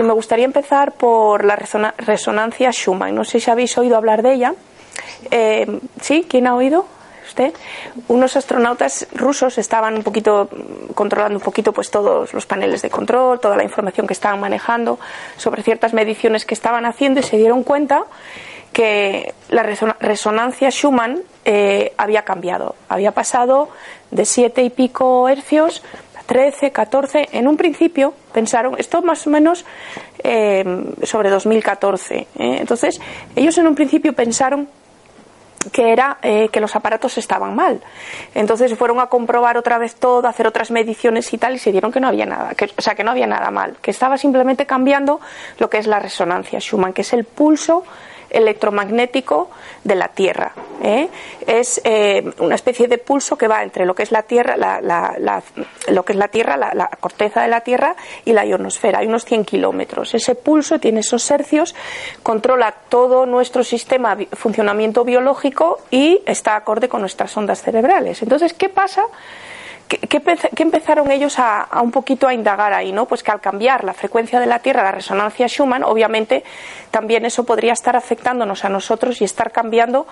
Y me gustaría empezar por la resona- resonancia Schumann. No sé si habéis oído hablar de ella. Eh, ¿Sí? ¿Quién ha oído? ¿Usted? Unos astronautas rusos estaban un poquito mm, controlando un poquito pues todos los paneles de control, toda la información que estaban manejando sobre ciertas mediciones que estaban haciendo y se dieron cuenta que la resona- resonancia Schumann eh, había cambiado, había pasado de siete y pico hercios a 13, 14. En un principio pensaron, esto más o menos eh, sobre 2014. ¿eh? Entonces, ellos en un principio pensaron que era eh, que los aparatos estaban mal. Entonces fueron a comprobar otra vez todo, hacer otras mediciones y tal, y se dieron que no había nada, que, o sea, que no había nada mal, que estaba simplemente cambiando lo que es la resonancia Schumann, que es el pulso electromagnético de la Tierra. ¿eh? Es eh, una especie de pulso que va entre lo que es la Tierra, la, lo que es la Tierra, la, la corteza de la Tierra y la ionosfera. Hay unos 100 kilómetros. Ese pulso tiene esos hercios, controla todo nuestro sistema, funcionamiento biológico y está acorde con nuestras ondas cerebrales. Entonces, ¿qué pasa? ¿Qué, empezaron ellos a, a un poquito a indagar ahí? ¿no? Pues que al cambiar la frecuencia de la Tierra, la resonancia Schumann, obviamente también eso podría estar afectándonos a nosotros y estar cambiando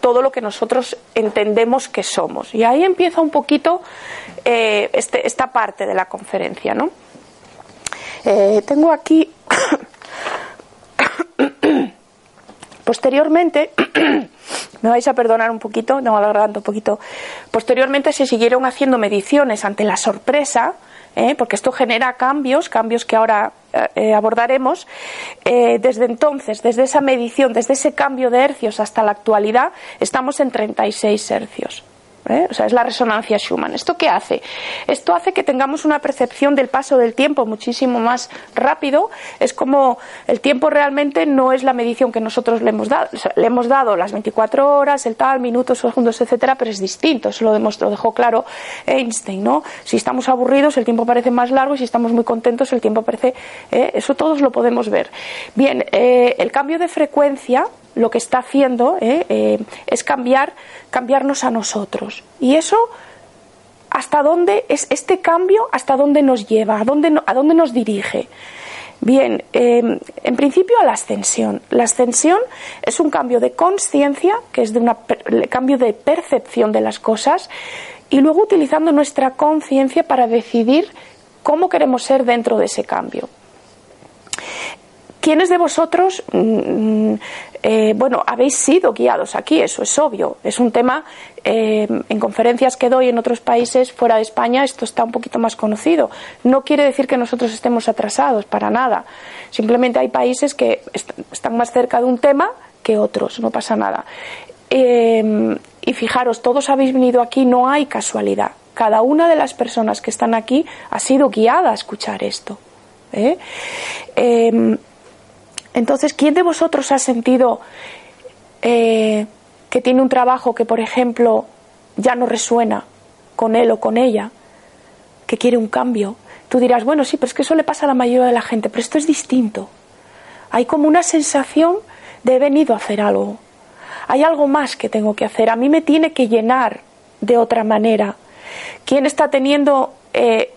todo lo que nosotros entendemos que somos. Y ahí empieza un poquito eh, este- esta parte de la conferencia. ¿no? Eh, tengo aquí Posteriormente, me vais a perdonar un poquito, no alargando un poquito. Posteriormente se siguieron haciendo mediciones ante la sorpresa, ¿eh? porque esto genera cambios, cambios que ahora eh, eh, abordaremos. Desde entonces, desde esa medición, desde ese cambio de hercios hasta la actualidad, estamos en 36 hercios. ¿Eh? O sea, es la resonancia Schumann. ¿Esto qué hace? Esto hace que tengamos una percepción del paso del tiempo muchísimo más rápido. Es como el tiempo realmente no es la medición que nosotros le hemos dado. Le hemos dado las 24 horas, el tal, minutos, segundos, etcétera, pero es distinto. Eso lo demostró, dejó claro Einstein, ¿no? Si estamos aburridos, el tiempo parece más largo y si estamos muy contentos, el tiempo parece. ¿eh? Eso todos lo podemos ver. Bien, eh, el cambio de frecuencia lo que está haciendo ¿eh? Eh, es cambiar, cambiarnos a nosotros. Y eso, ¿hasta dónde es este cambio? ¿Hasta dónde nos lleva? ¿A dónde, a dónde nos dirige? Bien, eh, en principio a la ascensión. La ascensión es un cambio de conciencia, que es de un cambio de percepción de las cosas, y luego utilizando nuestra conciencia para decidir cómo queremos ser dentro de ese cambio. ¿Quiénes de vosotros, mm, eh, bueno, habéis sido guiados aquí? Eso es obvio. Es un tema, eh, en conferencias que doy en otros países fuera de España, esto está un poquito más conocido. No quiere decir que nosotros estemos atrasados, para nada. Simplemente hay países que est- están más cerca de un tema que otros, no pasa nada. Eh, y fijaros, todos habéis venido aquí, no hay casualidad. Cada una de las personas que están aquí ha sido guiada a escuchar esto. ¿eh? Entonces, ¿quién de vosotros ha sentido eh, que tiene un trabajo que, por ejemplo, ya no resuena con él o con ella, que quiere un cambio? Tú dirás, bueno, sí, pero es que eso le pasa a la mayoría de la gente, pero esto es distinto. Hay como una sensación de he venido a hacer algo. Hay algo más que tengo que hacer. A mí me tiene que llenar de otra manera. ¿Quién está teniendo eh,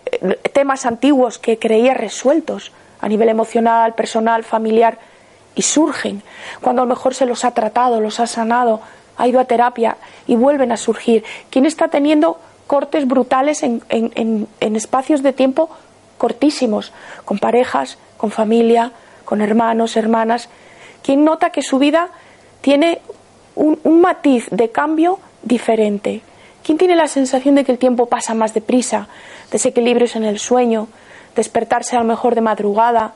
temas antiguos que creía resueltos a nivel emocional, personal, familiar y surgen cuando a lo mejor se los ha tratado, los ha sanado, ha ido a terapia y vuelven a surgir? ¿Quién está teniendo cortes brutales en, en- en- en espacios de tiempo cortísimos, con parejas, con familia, con hermanos, hermanas? ¿Quién nota que su vida tiene un, un matiz de cambio diferente? ¿Quién tiene la sensación de que el tiempo pasa más deprisa? Desequilibrios en el sueño, despertarse a lo mejor de madrugada,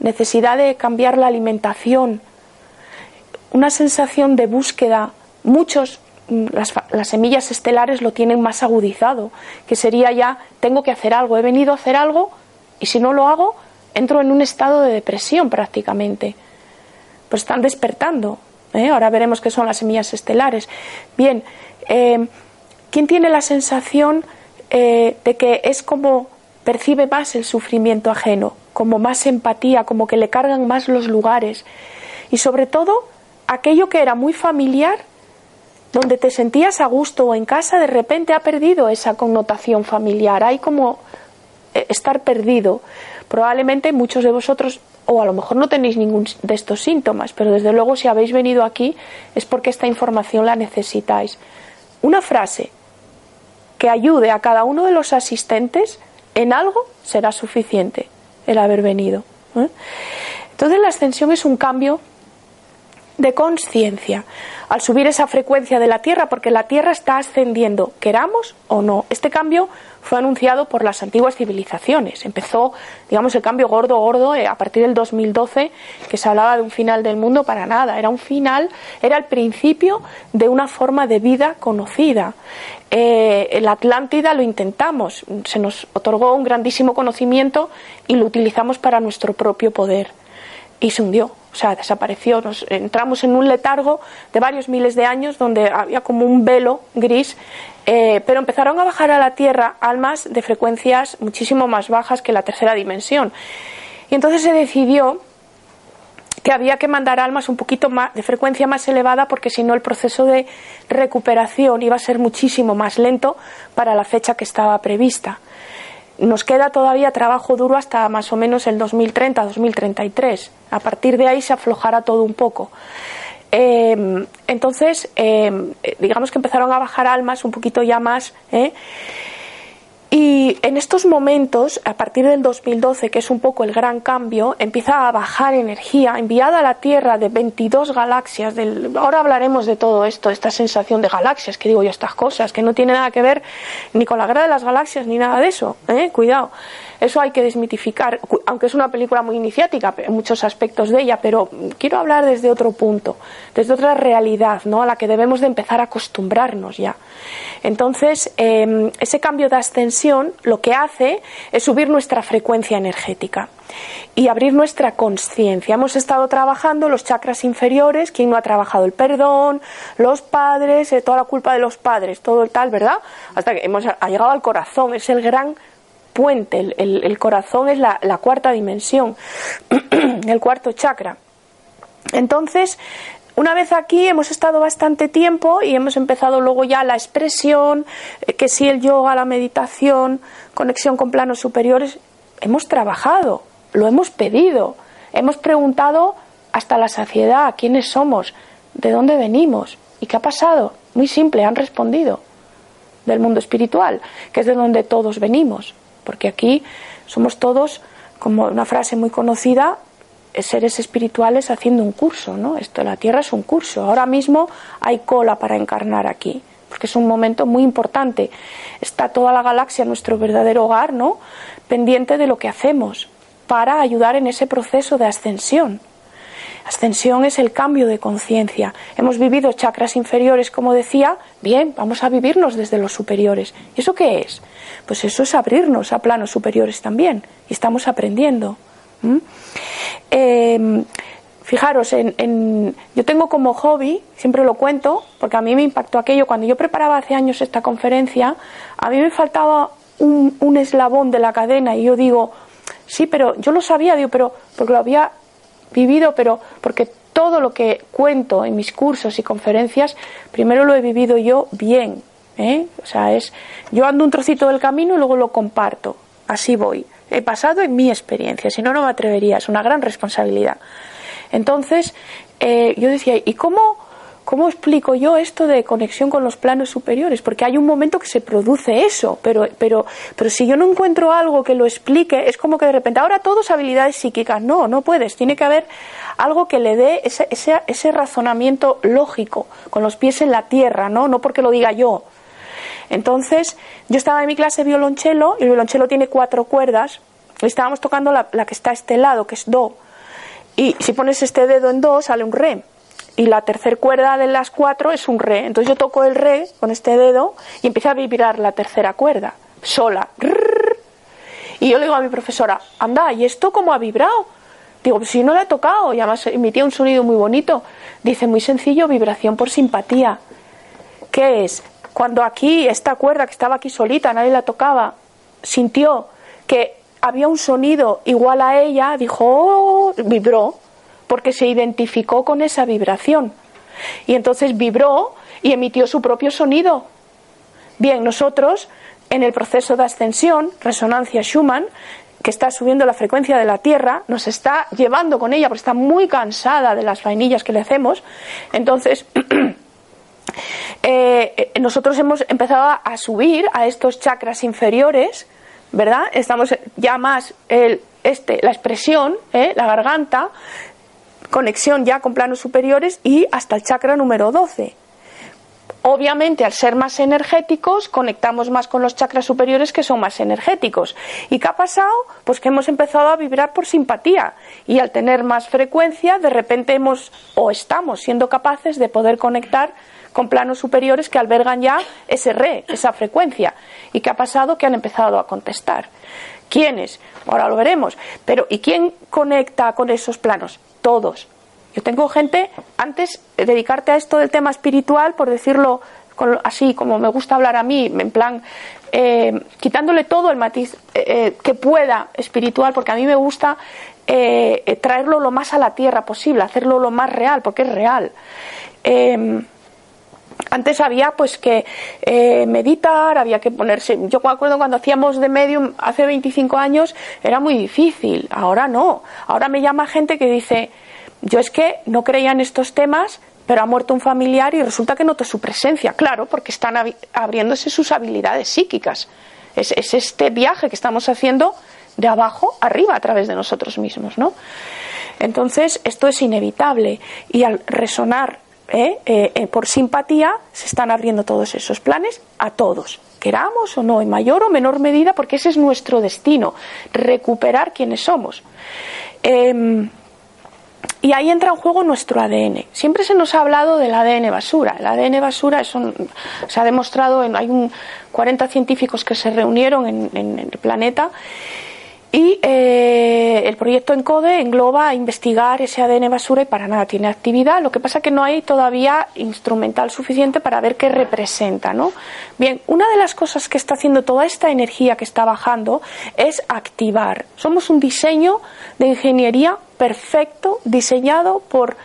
necesidad de cambiar la alimentación. una sensación de búsqueda. Muchos, mm, las, las, semillas estelares lo tienen más agudizado, que sería ya, tengo que hacer algo, he venido a hacer algo y si no lo hago, entro en un estado de depresión prácticamente. Pues están despertando. ¿eh? Ahora veremos qué son las semillas estelares. Bien, eh, ¿quién tiene la sensación eh, de que es como percibe más el sufrimiento ajeno, como más empatía, como que le cargan más los lugares? Y sobre todo, aquello que era muy familiar, donde te sentías a gusto o en casa, de repente ha perdido esa connotación familiar. Hay como estar perdido. Probablemente muchos de vosotros, o a lo mejor no tenéis ningún de estos síntomas, pero desde luego si habéis venido aquí es porque esta información la necesitáis. Una frase que ayude a cada uno de los asistentes en algo será suficiente el haber venido. ¿eh? Entonces la ascensión es un cambio de conciencia al subir esa frecuencia de la Tierra, porque la Tierra está ascendiendo, queramos o no. Este cambio fue anunciado por las antiguas civilizaciones. Empezó, digamos, el cambio gordo, gordo eh, a partir del 2012, que se hablaba de un final del mundo para nada. Era un final, era el principio de una forma de vida conocida. Eh, la Atlántida lo intentamos, se nos otorgó un grandísimo conocimiento y lo utilizamos para nuestro propio poder. Y se hundió, o sea, desapareció. Nos entramos en un letargo de varios miles de años donde había como un velo gris eh, pero empezaron a bajar a la Tierra almas de frecuencias muchísimo más bajas que la tercera dimensión. Y entonces se decidió que había que mandar almas un poquito más de frecuencia más elevada porque si no el proceso de recuperación iba a ser muchísimo más lento para la fecha que estaba prevista. Nos queda todavía trabajo duro hasta más o menos el 2030-2033. A partir de ahí se aflojará todo un poco. Em, entonces, em, digamos que empezaron a bajar almas un poquito ya más. ¿eh? Y en estos momentos, a partir del 2012, que es un poco el gran cambio, empieza a bajar energía enviada a la Tierra de 22 galaxias. Ahora hablaremos de todo esto, esta sensación de galaxias, que digo yo estas cosas, que no tiene nada que ver ni con la guerra de las galaxias ni nada de eso. ¿eh? Cuidado. Eso hay que desmitificar, aunque es una película muy iniciática en muchos aspectos de ella, pero quiero hablar desde otro punto, desde otra realidad, ¿no? A la que debemos de empezar a acostumbrarnos ya. Entonces, em, ese cambio de ascensión lo que hace es subir nuestra frecuencia energética y abrir nuestra conciencia. Hemos estado trabajando los chakras inferiores, quien no ha trabajado el perdón, los padres, eh, toda la culpa de los padres, todo el tal, ¿verdad? Hasta que hemos ha llegado al corazón, es el gran puente, el, corazón es la, cuarta dimensión, el cuarto chakra. Entonces, una vez aquí hemos estado bastante tiempo y hemos empezado luego ya la expresión, eh, que si el yoga, la meditación, conexión con planos superiores, hemos trabajado, lo hemos pedido, hemos preguntado hasta la saciedad quiénes somos, de dónde venimos y qué ha pasado. Muy simple, han respondido del mundo espiritual, que es de donde todos venimos porque aquí somos todos, como una frase muy conocida, seres espirituales haciendo un curso, ¿no? Esto, la Tierra es un curso. Ahora mismo hay cola para encarnar aquí, porque es un momento muy importante. Está toda la galaxia, nuestro verdadero hogar, ¿no? Pendiente de lo que hacemos para ayudar en ese proceso de ascensión. Ascensión es el cambio de conciencia. Hemos vivido chakras inferiores, como decía, bien, vamos a vivirnos desde los superiores. ¿Y eso qué es? Pues eso es abrirnos a planos superiores también. Y estamos aprendiendo. Em, fijaros, en, yo tengo como hobby, siempre lo cuento, porque a mí me impactó aquello, cuando yo preparaba hace años esta conferencia, a mí me faltaba un, un eslabón de la cadena y yo digo, sí, pero yo lo sabía, digo, pero porque lo había vivido, pero porque todo lo que cuento en mis cursos y conferencias, primero lo he vivido yo bien. ¿eh? O sea, es yo ando un trocito del camino y luego lo comparto. Así voy. He pasado en mi experiencia, si no, no me atrevería. Es una gran responsabilidad. Entonces, eh, yo decía, ¿y cómo, cómo explico yo esto de conexión con los planos superiores? Porque hay un momento que se produce eso, pero, pero, pero si yo no encuentro algo que lo explique, es como que de repente, ahora todos habilidades psíquicas. No, no puedes. Tiene que haber algo que le dé ese, ese, ese razonamiento lógico, con los pies en la tierra, ¿no? No porque lo diga yo. Entonces, yo estaba en mi clase de violonchelo, y el violonchelo tiene cuatro cuerdas, y estábamos tocando la, que está a este lado, que es do. Y si pones este dedo en do, sale un re. Y la tercera cuerda de las cuatro es un re. Entonces yo toco el re con este dedo y empieza a vibrar la tercera cuerda, sola. Y yo le digo a mi profesora, anda, ¿y esto cómo ha vibrado? Digo, pues si no la he tocado, y además emitía un sonido muy bonito. Dice, muy sencillo, vibración por simpatía. ¿Qué es? Cuando aquí, esta cuerda que estaba aquí solita, nadie la tocaba, sintió que había un sonido igual a ella, dijo, oh, vibró, porque se identificó con esa vibración. Y entonces vibró y emitió su propio sonido. Bien, nosotros en el proceso de ascensión, resonancia Schumann, que está subiendo la frecuencia de la Tierra, nos está llevando con ella porque está muy cansada de las vainillas que le hacemos. Entonces, eh, nosotros hemos empezado a subir a estos chakras inferiores, ¿verdad? Estamos ya más el, este, la expresión, ¿eh? la garganta, conexión ya con planos superiores y hasta el chakra número 12. Obviamente, al ser más energéticos, conectamos más con los chakras superiores que son más energéticos. ¿Y qué ha pasado? Pues que hemos empezado a vibrar por simpatía. Y al tener más frecuencia, de repente hemos o estamos siendo capaces de poder conectar con planos superiores que albergan ya ese re, esa frecuencia. ¿Y qué ha pasado? Que han empezado a contestar. ¿Quiénes? Ahora lo veremos. Pero ¿y quién conecta con esos planos? Todos. Yo tengo gente, antes de dedicarte a esto del tema espiritual, por decirlo así como me gusta hablar a mí, en plan, eh, quitándole todo el matiz eh, eh, que pueda espiritual, porque a mí me gusta traerlo lo más a la tierra posible, hacerlo lo más real, porque es real. Antes había pues que meditar, había que ponerse. Yo me acuerdo cuando hacíamos de medium hace 25 años era muy difícil. Ahora no. Ahora me llama gente que dice, yo es que no creía en estos temas, pero ha muerto un familiar y resulta que noto su presencia. Claro, porque están abriéndose sus habilidades psíquicas. Es, este viaje que estamos haciendo de abajo arriba a través de nosotros mismos, ¿no? Entonces, esto es inevitable y al resonar ¿eh? Eh, eh, por simpatía se están abriendo todos esos planes a todos, queramos o no, en mayor o menor medida, porque ese es nuestro destino, recuperar quienes somos. Em, y ahí entra en juego nuestro ADN. Siempre se nos ha hablado del ADN basura. El ADN basura es se ha demostrado, en, hay un, 40 científicos que se reunieron en, el planeta y eh, el proyecto ENCODE engloba investigar ese ADN basura y para nada tiene actividad. Lo que pasa es que no hay todavía instrumental suficiente para ver qué representa. ¿no? Bien, una de las cosas que está haciendo toda esta energía que está bajando es activar. Somos un diseño de ingeniería perfecto, diseñado por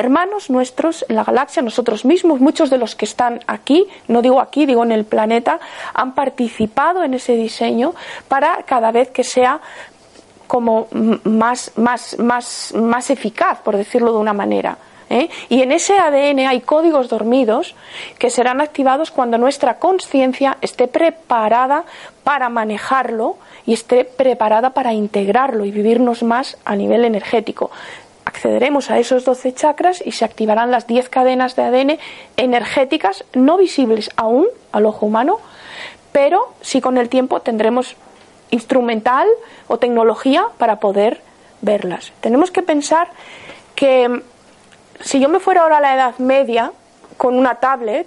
hermanos nuestros en la galaxia, nosotros mismos, muchos de los que están aquí, no digo aquí, digo en el planeta, han participado en ese diseño para cada vez que sea como más, más, más, más eficaz, por decirlo de una manera. ¿eh? Y en ese ADN hay códigos dormidos que serán activados cuando nuestra conciencia esté preparada para manejarlo y esté preparada para integrarlo y vivirnos más a nivel energético. Accederemos a esos 12 chakras y se activarán las 10 cadenas de ADN energéticas no visibles aún al ojo humano, pero sí con el tiempo tendremos instrumental o tecnología para poder verlas. Tenemos que pensar que si yo me fuera ahora a la Edad Media con una tablet,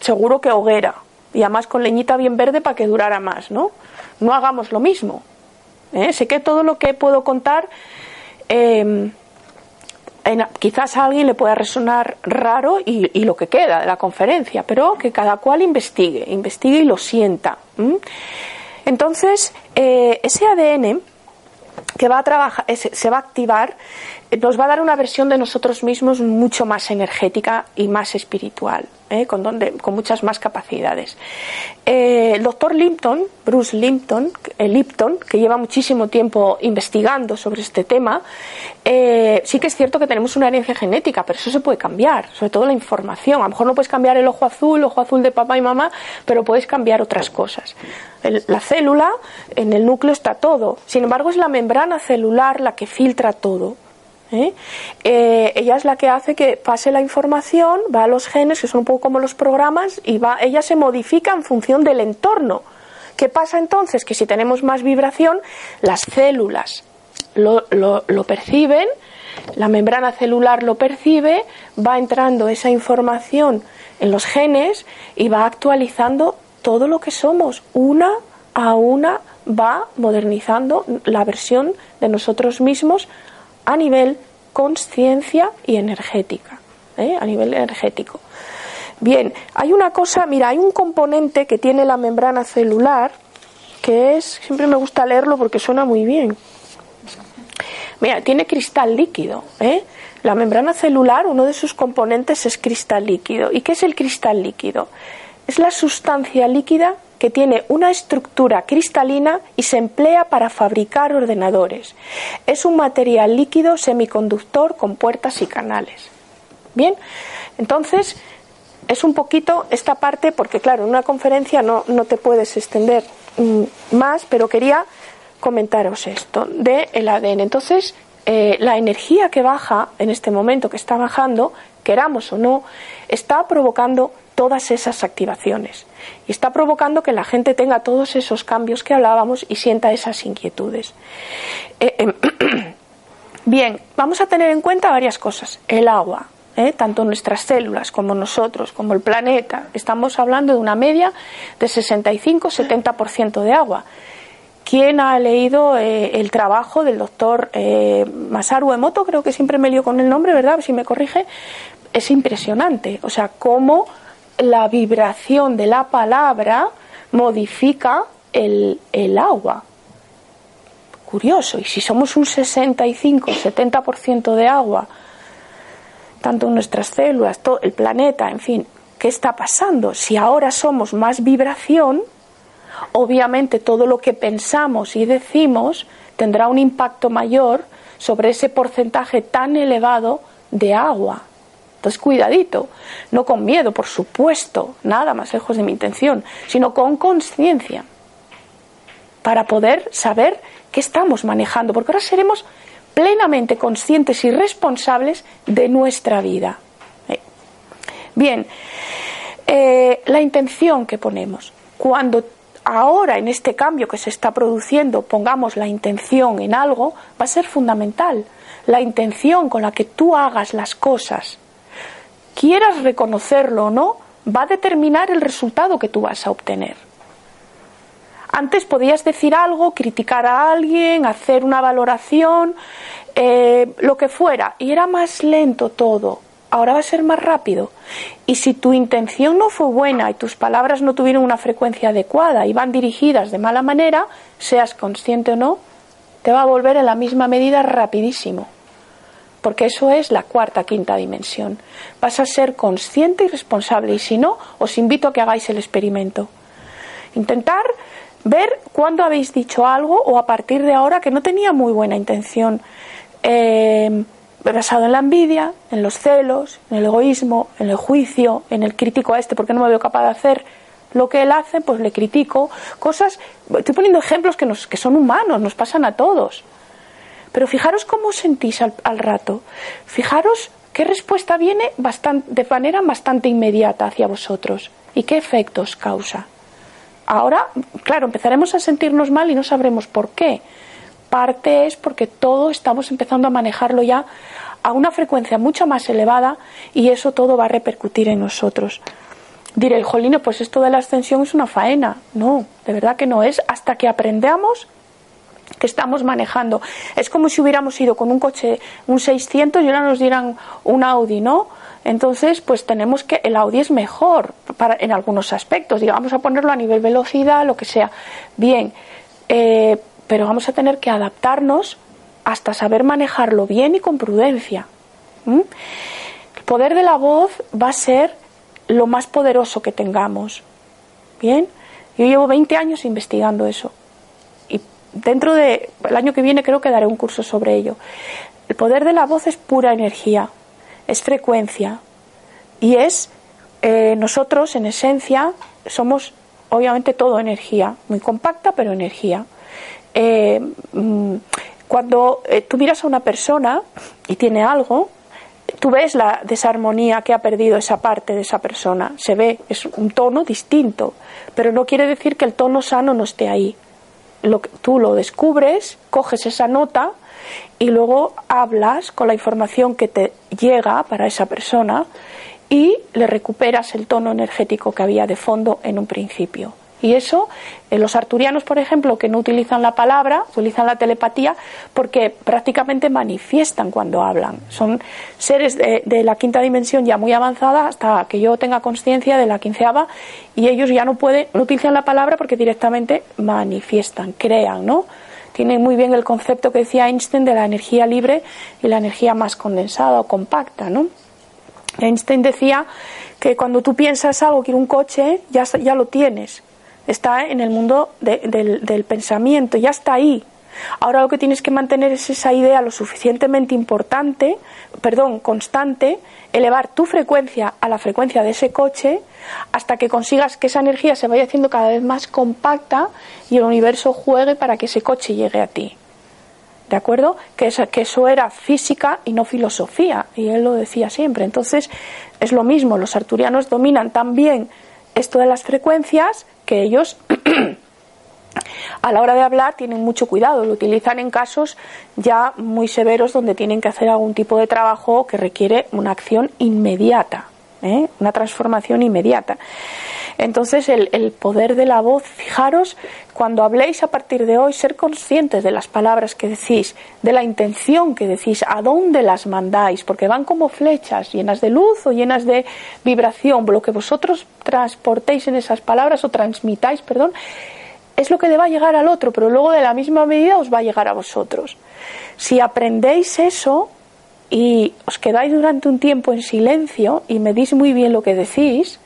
seguro que hoguera, y además con leñita bien verde para que durara más, ¿no? No hagamos lo mismo. ¿eh? Sé que todo lo que puedo contar quizás a alguien le pueda resonar raro y, lo que queda de la conferencia, pero que cada cual investigue, investigue y lo sienta. Entonces, eh, ese ADN que va a trabajar, se va a activar nos va a dar una versión de nosotros mismos mucho más energética y más espiritual, ¿eh? con, donde, con muchas más capacidades. Eh, el doctor Limpton, Bruce Limpton, eh, Lipton, que lleva muchísimo tiempo investigando sobre este tema, sí que es cierto que tenemos una herencia genética, pero eso se puede cambiar, sobre todo la información. A lo mejor no puedes cambiar el ojo azul, ojo azul de papá y mamá, pero puedes cambiar otras cosas. la célula, en el núcleo está todo. Sin embargo, es la membrana celular la que filtra todo. ¿Eh? Eh, ella es la que hace que pase la información, va a los genes, que son un poco como los programas, y va, ella se modifica en función del entorno. ¿Qué pasa entonces? Que si tenemos más vibración, las células lo, lo, perciben, la membrana celular lo percibe, va entrando esa información en los genes y va actualizando todo lo que somos. Una a una va modernizando la versión de nosotros mismos a nivel conciencia y energética, ¿eh? a nivel energético. Bien, hay una cosa, mira, hay un componente que tiene la membrana celular que es, siempre me gusta leerlo porque suena muy bien. Mira, tiene cristal líquido. ¿eh? La membrana celular, uno de sus componentes es cristal líquido. ¿Y qué es el cristal líquido? Es la sustancia líquida que tiene una estructura cristalina y se emplea para fabricar ordenadores. Es un material líquido semiconductor con puertas y canales. Bien, entonces es un poquito esta parte, porque claro, en una conferencia no, no te puedes extender Mm, más, pero quería comentaros esto de el ADN. Entonces, eh, la energía que baja en este momento, que está bajando, queramos o no, está provocando todas esas activaciones y está provocando que la gente tenga todos esos cambios que hablábamos y sienta esas inquietudes. Eh, em, bien, vamos a tener en cuenta varias cosas. El agua, ¿eh? tanto nuestras células como nosotros, como el planeta. Estamos hablando de una media de 65-70% de agua. ¿Quién ha leído eh, el trabajo del doctor eh, Masaru Emoto? Creo que siempre me lío con el nombre, ¿verdad? Si me corrige. Es impresionante. O sea, cómo la vibración de la palabra modifica el, el agua. Curioso. Y si somos un 65-70% de agua, tanto nuestras células, todo el planeta, en fin, ¿qué está pasando? Si ahora somos más vibración, obviamente todo lo que pensamos y decimos tendrá un impacto mayor sobre ese porcentaje tan elevado de agua. Entonces, cuidadito, no con miedo, por supuesto, nada más lejos de mi intención, sino con conciencia, para poder saber qué estamos manejando, porque ahora seremos plenamente conscientes y responsables de nuestra vida. Eh, bien, eh, la intención que ponemos. Cuando ahora en este cambio que se está produciendo pongamos la intención en algo, va a ser fundamental. La intención con la que tú hagas las cosas, quieras reconocerlo o no, va a determinar el resultado que tú vas a obtener. Antes podías decir algo, criticar a alguien, hacer una valoración, eh, lo que fuera, y era más lento todo. Ahora va a ser más rápido. Y si tu intención no fue buena y tus palabras no tuvieron una frecuencia adecuada y van dirigidas de mala manera, seas consciente o no, te va a volver en la misma medida rapidísimo. Porque eso es la cuarta, quinta dimensión. Vas a ser consciente y responsable. Y si no, os invito a que hagáis el experimento. Intentar ver cuándo habéis dicho algo o a partir de ahora que no tenía muy buena intención, eh, basado en la envidia, en los celos, en el egoísmo, en el juicio, en el crítico a este porque no me veo capaz de hacer lo que él hace, pues le critico. Cosas, estoy poniendo ejemplos que, nos, que son humanos, nos pasan a todos. Pero fijaros cómo sentís al, al rato. Fijaros qué respuesta viene bastante, de manera bastante inmediata hacia vosotros y qué efectos causa. Ahora, claro, empezaremos a sentirnos mal y no sabremos por qué. Parte es porque todo estamos empezando a manejarlo ya a una frecuencia mucho más elevada y eso todo va a repercutir en nosotros. Diré, jolino, pues esto de la ascensión es una faena. No, de verdad que no es hasta que aprendamos que estamos manejando. Es como si hubiéramos ido con un coche, un 600 y ahora nos dieran un Audi, ¿no? Entonces, pues tenemos que el Audi es mejor para, en algunos aspectos. Digamos a ponerlo a nivel velocidad, lo que sea. Bien, eh, pero vamos a tener que adaptarnos hasta saber manejarlo bien y con prudencia. El poder de la voz va a ser lo más poderoso que tengamos. Bien, yo llevo 20 años investigando eso y dentro del año que viene creo que daré un curso sobre ello. El poder de la voz es pura energía es frecuencia y es eh, nosotros en esencia somos obviamente todo energía, muy compacta pero energía. Eh, mm, cuando eh, tú miras a una persona y tiene algo, tú ves la desarmonía que ha perdido esa parte de esa persona. Se ve, es un tono distinto, pero no quiere decir que el tono sano no esté ahí. lo, tú lo descubres, coges esa nota y luego hablas con la información que te llega para esa persona y le recuperas el tono energético que había de fondo en un principio. Y eso, en los arturianos, por ejemplo, que no utilizan la palabra, utilizan la telepatía, porque prácticamente manifiestan cuando hablan. Son seres de, la quinta dimensión ya muy avanzada, hasta que yo tenga conciencia de la quinceava, y ellos ya no pueden, no utilizan la palabra porque directamente manifiestan, crean, ¿no? Tienen muy bien el concepto que decía Einstein de la energía libre y la energía más condensada o compacta, ¿no? Einstein decía que cuando tú piensas algo, quiero un coche, ya, ya lo tienes está en el mundo del, pensamiento, ya está ahí. Ahora lo que tienes que mantener es esa idea lo suficientemente importante, perdón, constante, elevar tu frecuencia a la frecuencia de ese coche hasta que consigas que esa energía se vaya haciendo cada vez más compacta y el universo juegue para que ese coche llegue a ti. ¿De acuerdo? Que eso era física y no filosofía, y él lo decía siempre. Entonces, es lo mismo, los arturianos dominan también esto de las frecuencias que ellos a la hora de hablar tienen mucho cuidado, lo utilizan en casos ya muy severos donde tienen que hacer algún tipo de trabajo que requiere una acción inmediata, ¿eh? una transformación inmediata. Entonces, el, poder de la voz, fijaros, cuando habléis a partir de hoy, ser conscientes de las palabras que decís, de la intención que decís, a dónde las mandáis, porque van como flechas, llenas de luz o llenas de vibración. Lo que vosotros transportéis en esas palabras o transmitáis, perdón, es lo que le va a llegar al otro, pero luego de la misma medida os va a llegar a vosotros. Si aprendéis eso y os quedáis durante un tiempo en silencio y medís muy bien lo que decís,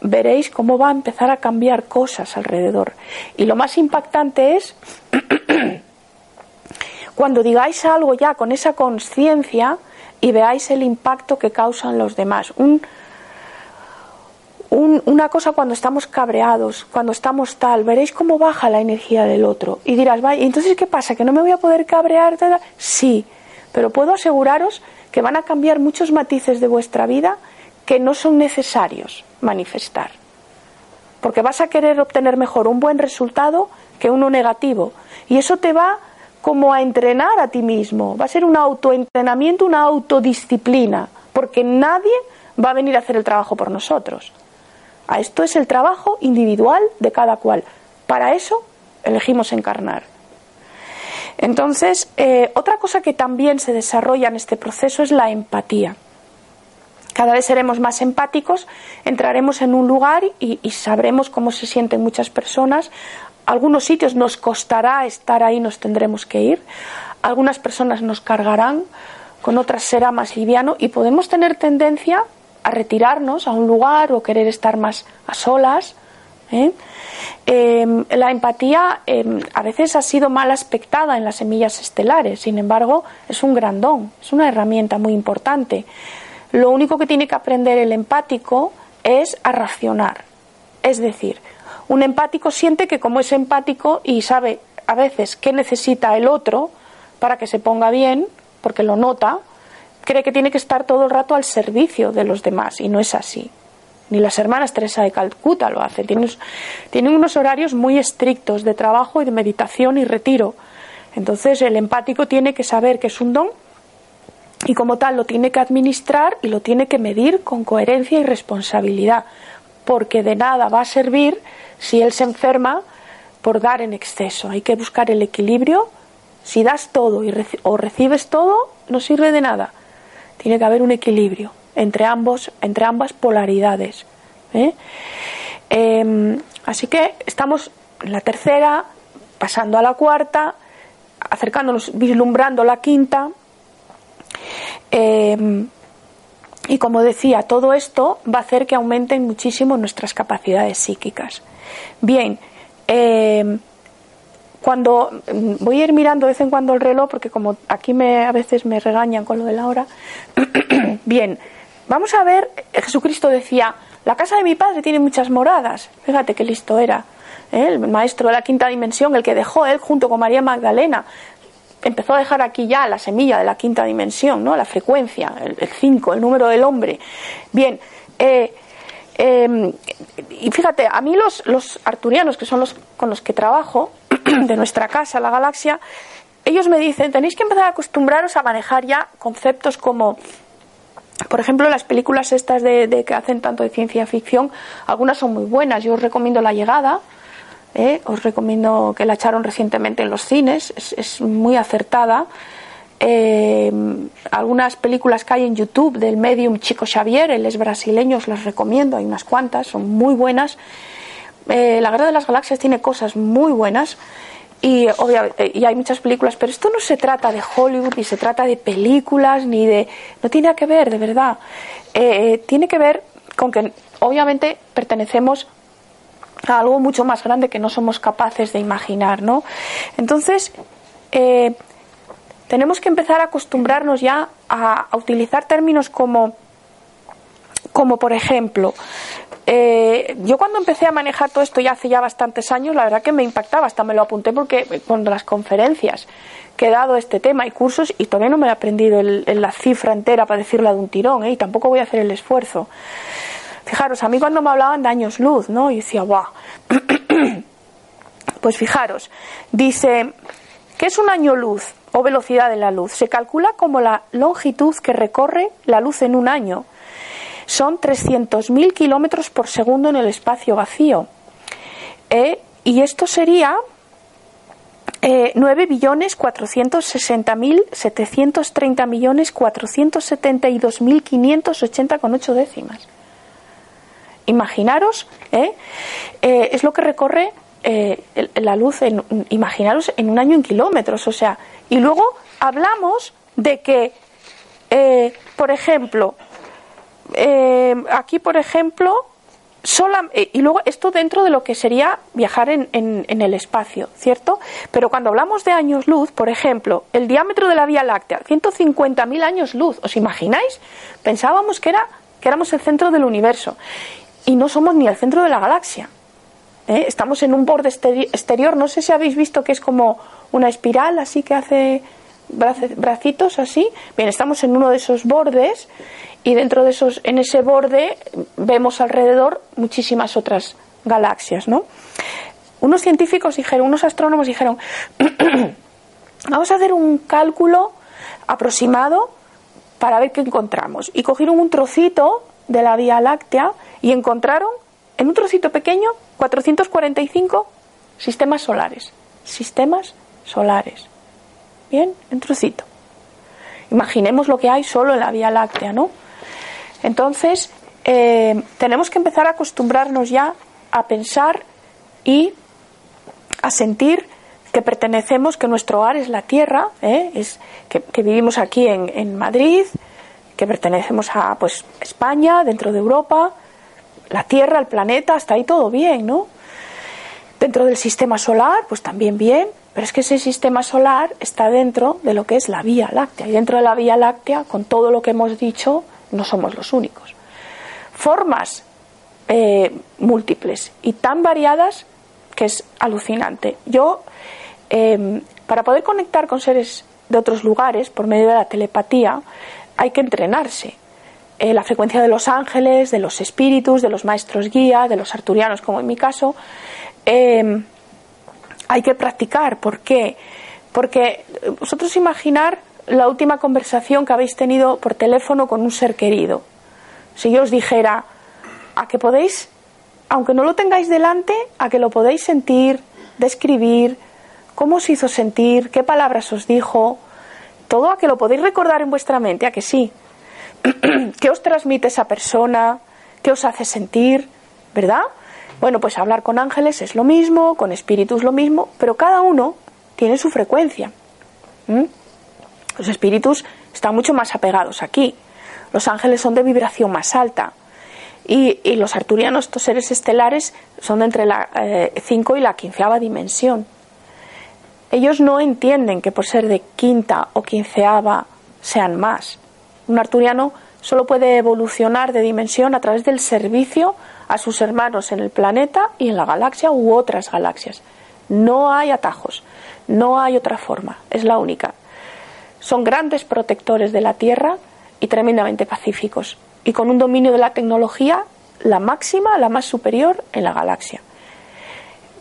veréis cómo va a empezar a cambiar cosas alrededor. Y lo más impactante es cuando digáis algo ya con esa conciencia y veáis el impacto que causan los demás. Un, una cosa cuando estamos cabreados, cuando estamos tal, veréis cómo baja la energía del otro. Y dirás, vaya, entonces ¿qué pasa? ¿Que no me voy a poder cabrear? Sí, pero puedo aseguraros que van a cambiar muchos matices de vuestra vida que no son necesarios manifestar. Porque vas a querer obtener mejor un buen resultado que uno negativo. Y eso te va como a entrenar a ti mismo. Va a ser un autoentrenamiento, una autodisciplina. Porque nadie va a venir a hacer el trabajo por nosotros. A esto es el trabajo individual de cada cual. Para eso elegimos encarnar. Entonces, eh, otra cosa que también se desarrolla en este proceso es la empatía. Cada vez seremos más empáticos, entraremos en un lugar y, sabremos cómo se sienten muchas personas. Algunos sitios nos costará estar ahí, nos tendremos que ir. Algunas personas nos cargarán, con otras será más liviano y podemos tener tendencia a retirarnos a un lugar o querer estar más a solas. ¿eh? Em, la empatía em, a veces ha sido mal aspectada en las semillas estelares, sin embargo, es un gran don, es una herramienta muy importante. Lo único que tiene que aprender el empático es a racionar. Es decir, un empático siente que como es empático y sabe a veces qué necesita el otro para que se ponga bien, porque lo nota, cree que tiene que estar todo el rato al servicio de los demás y no es así. Ni las hermanas Teresa de Calcuta lo hacen. Tienen, unos horarios muy estrictos de trabajo y de meditación y retiro. Entonces el empático tiene que saber que es un don y como tal lo tiene que administrar y lo tiene que medir con coherencia y responsabilidad, porque de nada va a servir si él se enferma por dar en exceso. Hay que buscar el equilibrio. Si das todo y o recibes todo, no sirve de nada. Tiene que haber un equilibrio entre ambos, entre ambas polaridades. ¿eh? Em, así que estamos en la tercera, pasando a la cuarta, acercándonos, vislumbrando la quinta. Em, y como decía, todo esto va a hacer que aumenten muchísimo nuestras capacidades psíquicas. Bien, em, cuando voy a ir mirando de vez en cuando el reloj, porque como aquí me, a veces me regañan con lo de la hora, bien, vamos a ver, Jesucristo decía, la casa de mi padre tiene muchas moradas, fíjate qué listo era, ¿eh? el maestro de la quinta dimensión, el que dejó él junto con María Magdalena empezó a dejar aquí ya la semilla de la quinta dimensión, ¿no? La frecuencia, el 5, el, número del hombre. Bien, eh, em, y fíjate, a mí los, los arturianos, que son los con los que trabajo, de nuestra casa, la galaxia, ellos me dicen, tenéis que empezar a acostumbraros a manejar ya conceptos como por ejemplo, las películas estas de, que hacen tanto de ciencia ficción, algunas son muy buenas. Yo os recomiendo La Llegada, ¿eh? os recomiendo que la echaron recientemente en los cines, es, muy acertada. Eh, algunas películas que hay en YouTube del medium Chico Xavier, él es brasileño, os las recomiendo, hay unas cuantas, son muy buenas. Eh, la Guerra de las Galaxias tiene cosas muy buenas y obviamente y hay muchas películas pero esto no se trata de Hollywood ni se trata de películas ni de no tiene que ver de verdad eh, eh, tiene que ver con que obviamente pertenecemos a algo mucho más grande que no somos capaces de imaginar no entonces eh, tenemos que empezar a acostumbrarnos ya a, utilizar términos como como por ejemplo eh, yo cuando empecé a manejar todo esto ya hace ya bastantes años, la verdad que me impactaba, hasta me lo apunté porque con las conferencias que he dado este tema y cursos y todavía no me he aprendido la cifra entera para decirla de un tirón ¿eh? y tampoco voy a hacer el esfuerzo. Fijaros, a mí cuando me hablaban de años luz, ¿no? Y decía, guau. pues fijaros, dice, ¿qué es un año luz o velocidad de la luz? Se calcula como la longitud que recorre la luz en un año son 300.000 kilómetros por segundo en el espacio vacío. Eh, y esto sería eh, 9 billones 460 mil 730 millones 472 mil 580 con 8 décimas. Imaginaros, ¿eh? Eh, es lo que recorre la luz, en, imaginaros en un año en kilómetros, o sea, y luego hablamos de que, por ejemplo, eh, aquí, por ejemplo, sola, eh, y luego esto dentro de lo que sería viajar en, en, el espacio, ¿cierto? Pero cuando hablamos de años luz, por ejemplo, el diámetro de la Vía Láctea, 150.000 años luz, ¿os imagináis? Pensábamos que, era, que éramos el centro del universo y no somos ni el centro de la galaxia. ¿eh? Estamos en un borde exterior, no sé si habéis visto que es como una espiral así que hace bracitos así. Bien, estamos en uno de esos bordes y dentro de esos, en ese borde vemos alrededor muchísimas otras galaxias, ¿no? Unos científicos dijeron, unos astrónomos dijeron, vamos a hacer un cálculo aproximado para ver qué encontramos. Y cogieron un trocito de la Vía Láctea y encontraron en un trocito pequeño 445 sistemas solares. Sistemas solares. Bien, en trocito. Imaginemos lo que hay solo en la Vía Láctea, ¿no? Entonces, eh, tenemos que empezar a acostumbrarnos ya a pensar y a sentir que pertenecemos, que nuestro hogar es la tierra, ¿eh? es que, vivimos aquí en, Madrid, que pertenecemos a pues España, dentro de Europa, la tierra, el planeta, hasta ahí todo bien, ¿no? Dentro del sistema solar, pues también bien, pero es que ese sistema solar está dentro de lo que es la Vía Láctea, y dentro de la Vía Láctea, con todo lo que hemos dicho, no somos los únicos. Formas eh, múltiples y tan variadas que es alucinante. Yo, em, para poder conectar con seres de otros lugares por medio de la telepatía, hay que entrenarse. Eh, la frecuencia de los ángeles, de los espíritus, de los maestros guía, de los arturianos, como en mi caso, em, hay que practicar. ¿Por qué? Porque vosotros imaginar la última conversación que habéis tenido por teléfono con un ser querido. Si yo os dijera, a que podéis, aunque no lo tengáis delante, a que lo podéis sentir, describir, cómo os hizo sentir, qué palabras os dijo, todo a que lo podéis recordar en vuestra mente, a que sí. ¿Qué os transmite esa persona? ¿Qué os hace sentir? ¿Verdad? Bueno, pues hablar con ángeles es lo mismo, con espíritus lo mismo, pero cada uno tiene su frecuencia. Los espíritus están mucho más apegados aquí. Los ángeles son de vibración más alta. Y, los arturianos, estos seres estelares, son de entre la 5 eh, y la quinceava dimensión. Ellos no entienden que por ser de quinta o quinceava sean más. Un arturiano solo puede evolucionar de dimensión a través del servicio a sus hermanos en el planeta y en la galaxia u otras galaxias. No hay atajos, no hay otra forma, es la única son grandes protectores de la Tierra y tremendamente pacíficos, y con un dominio de la tecnología la máxima, la más superior en la galaxia.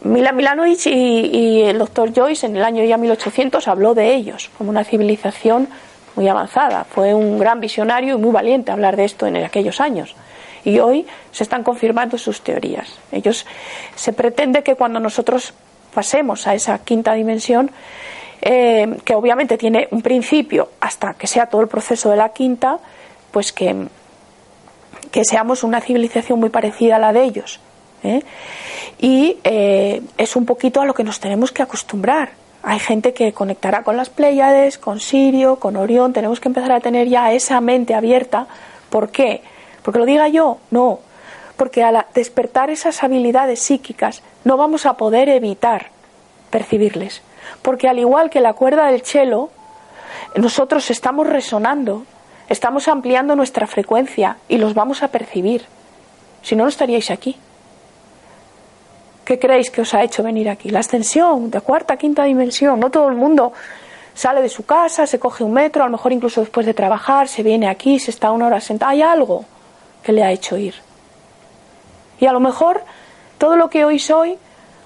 Mila Milanovic y, el doctor Joyce en el año ya 1800 habló de ellos como una civilización muy avanzada. Fue un gran visionario y muy valiente hablar de esto en aquellos años. Y hoy se están confirmando sus teorías. Ellos se pretende que cuando nosotros pasemos a esa quinta dimensión, eh, que obviamente tiene un principio hasta que sea todo el proceso de la quinta, pues que, que seamos una civilización muy parecida a la de ellos. ¿eh? Y eh, es un poquito a lo que nos tenemos que acostumbrar. Hay gente que conectará con las Pléyades, con Sirio, con Orión. Tenemos que empezar a tener ya esa mente abierta. ¿Por qué? ¿Porque lo diga yo? No. Porque al despertar esas habilidades psíquicas no vamos a poder evitar percibirles. Porque al igual que la cuerda del cello, nosotros estamos resonando, estamos ampliando nuestra frecuencia y los vamos a percibir. Si no, no estaríais aquí. ¿Qué creéis que os ha hecho venir aquí? La ascensión de cuarta, quinta dimensión. No todo el mundo sale de su casa, se coge un metro, a lo mejor incluso después de trabajar, se viene aquí, se está una hora sentado. Hay algo que le ha hecho ir. Y a lo mejor todo lo que oís hoy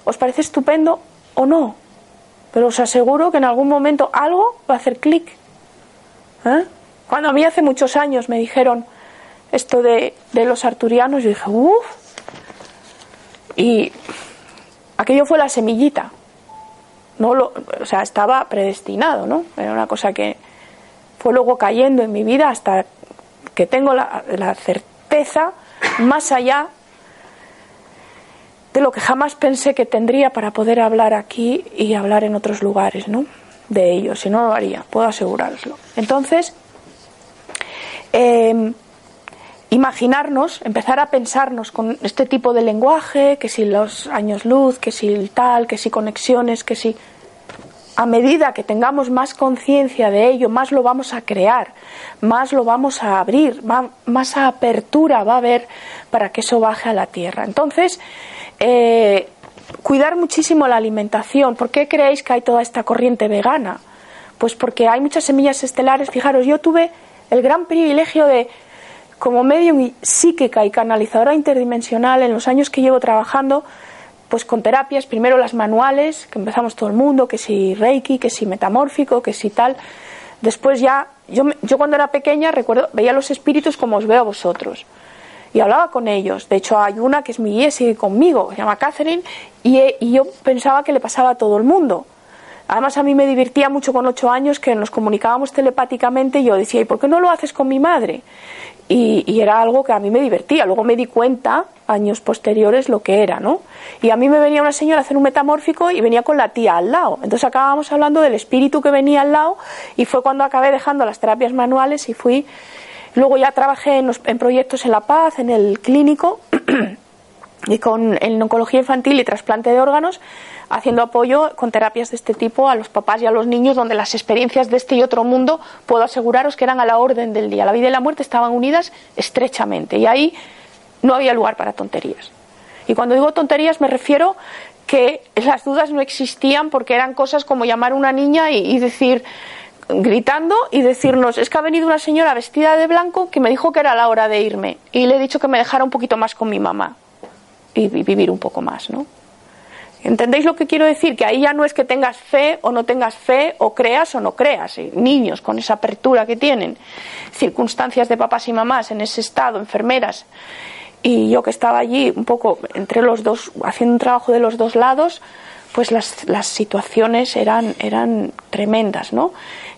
os parece estupendo o no, pero os aseguro que en algún momento algo va a hacer clic. ¿Eh? Cuando a mí hace muchos años me dijeron esto de, de los arturianos, yo dije, uff, y aquello fue la semillita. No lo, o sea, estaba predestinado, ¿no? Era una cosa que fue luego cayendo en mi vida hasta que tengo la, certeza más allá de lo que jamás pensé que tendría para poder hablar aquí y hablar en otros lugares, ¿no? De ellos, si no lo haría, puedo aseguraroslo. Entonces, eh, imaginarnos, empezar a pensarnos con este tipo de lenguaje, que si los años luz, que si el tal, que si conexiones, que si a medida que tengamos más conciencia de ello, más lo vamos a crear, más lo vamos a abrir, más apertura va a haber para que eso baje a la tierra. Entonces, eh, cuidar muchísimo la alimentación. ¿Por qué creéis que hay toda esta corriente vegana? Pues porque hay muchas semillas estelares. Fijaros, yo tuve el gran privilegio de como medium psíquica y canalizadora interdimensional en los años que llevo trabajando, pues con terapias, primero las manuales, que empezamos todo el mundo, que si Reiki, que si metamórfico, que si tal. Después ya, yo, yo cuando era pequeña recuerdo, veía los espíritus como os veo a vosotros. Y hablaba con ellos. De hecho, hay una que es mi guía, sigue conmigo, se llama Catherine, y, y yo pensaba que le pasaba a todo el mundo. Además, a mí me divertía mucho con ocho años que nos comunicábamos telepáticamente y yo decía, ¿y por qué no lo haces con mi madre? Y, era algo que a mí me divertía. Luego me di cuenta, años posteriores, lo que era, ¿no? Y a mí me venía una señora a hacer un metamórfico y venía con la tía al lado. Entonces acabábamos hablando del espíritu que venía al lado y fue cuando acabé dejando las terapias manuales y fui. Luego ya trabajé en, en proyectos en La Paz, en el clínico y con en oncología infantil y trasplante de órganos haciendo apoyo con terapias de este tipo a los papás y a los niños, donde las experiencias de este y otro mundo puedo aseguraros que eran a la orden del día. La vida y la muerte estaban unidas estrechamente y ahí no había lugar para tonterías. Y cuando digo tonterías me refiero que las dudas no existían porque eran cosas como llamar a una niña y, decir gritando y decirnos, es que ha venido una señora vestida de blanco que me dijo que era la hora de irme y le he dicho que me dejara un poquito más con mi mamá y vivir un poco más, ¿no? ¿Entendéis lo que quiero decir? Que ahí ya no es que tengas fe o no tengas fe, o creas o no creas. Niños con esa apertura que tienen, circunstancias de papás y mamás en ese estado, enfermeras, y yo que estaba allí un poco entre los dos, haciendo un trabajo de los dos lados, pues las, las situaciones eran, eran tremendas, ¿no?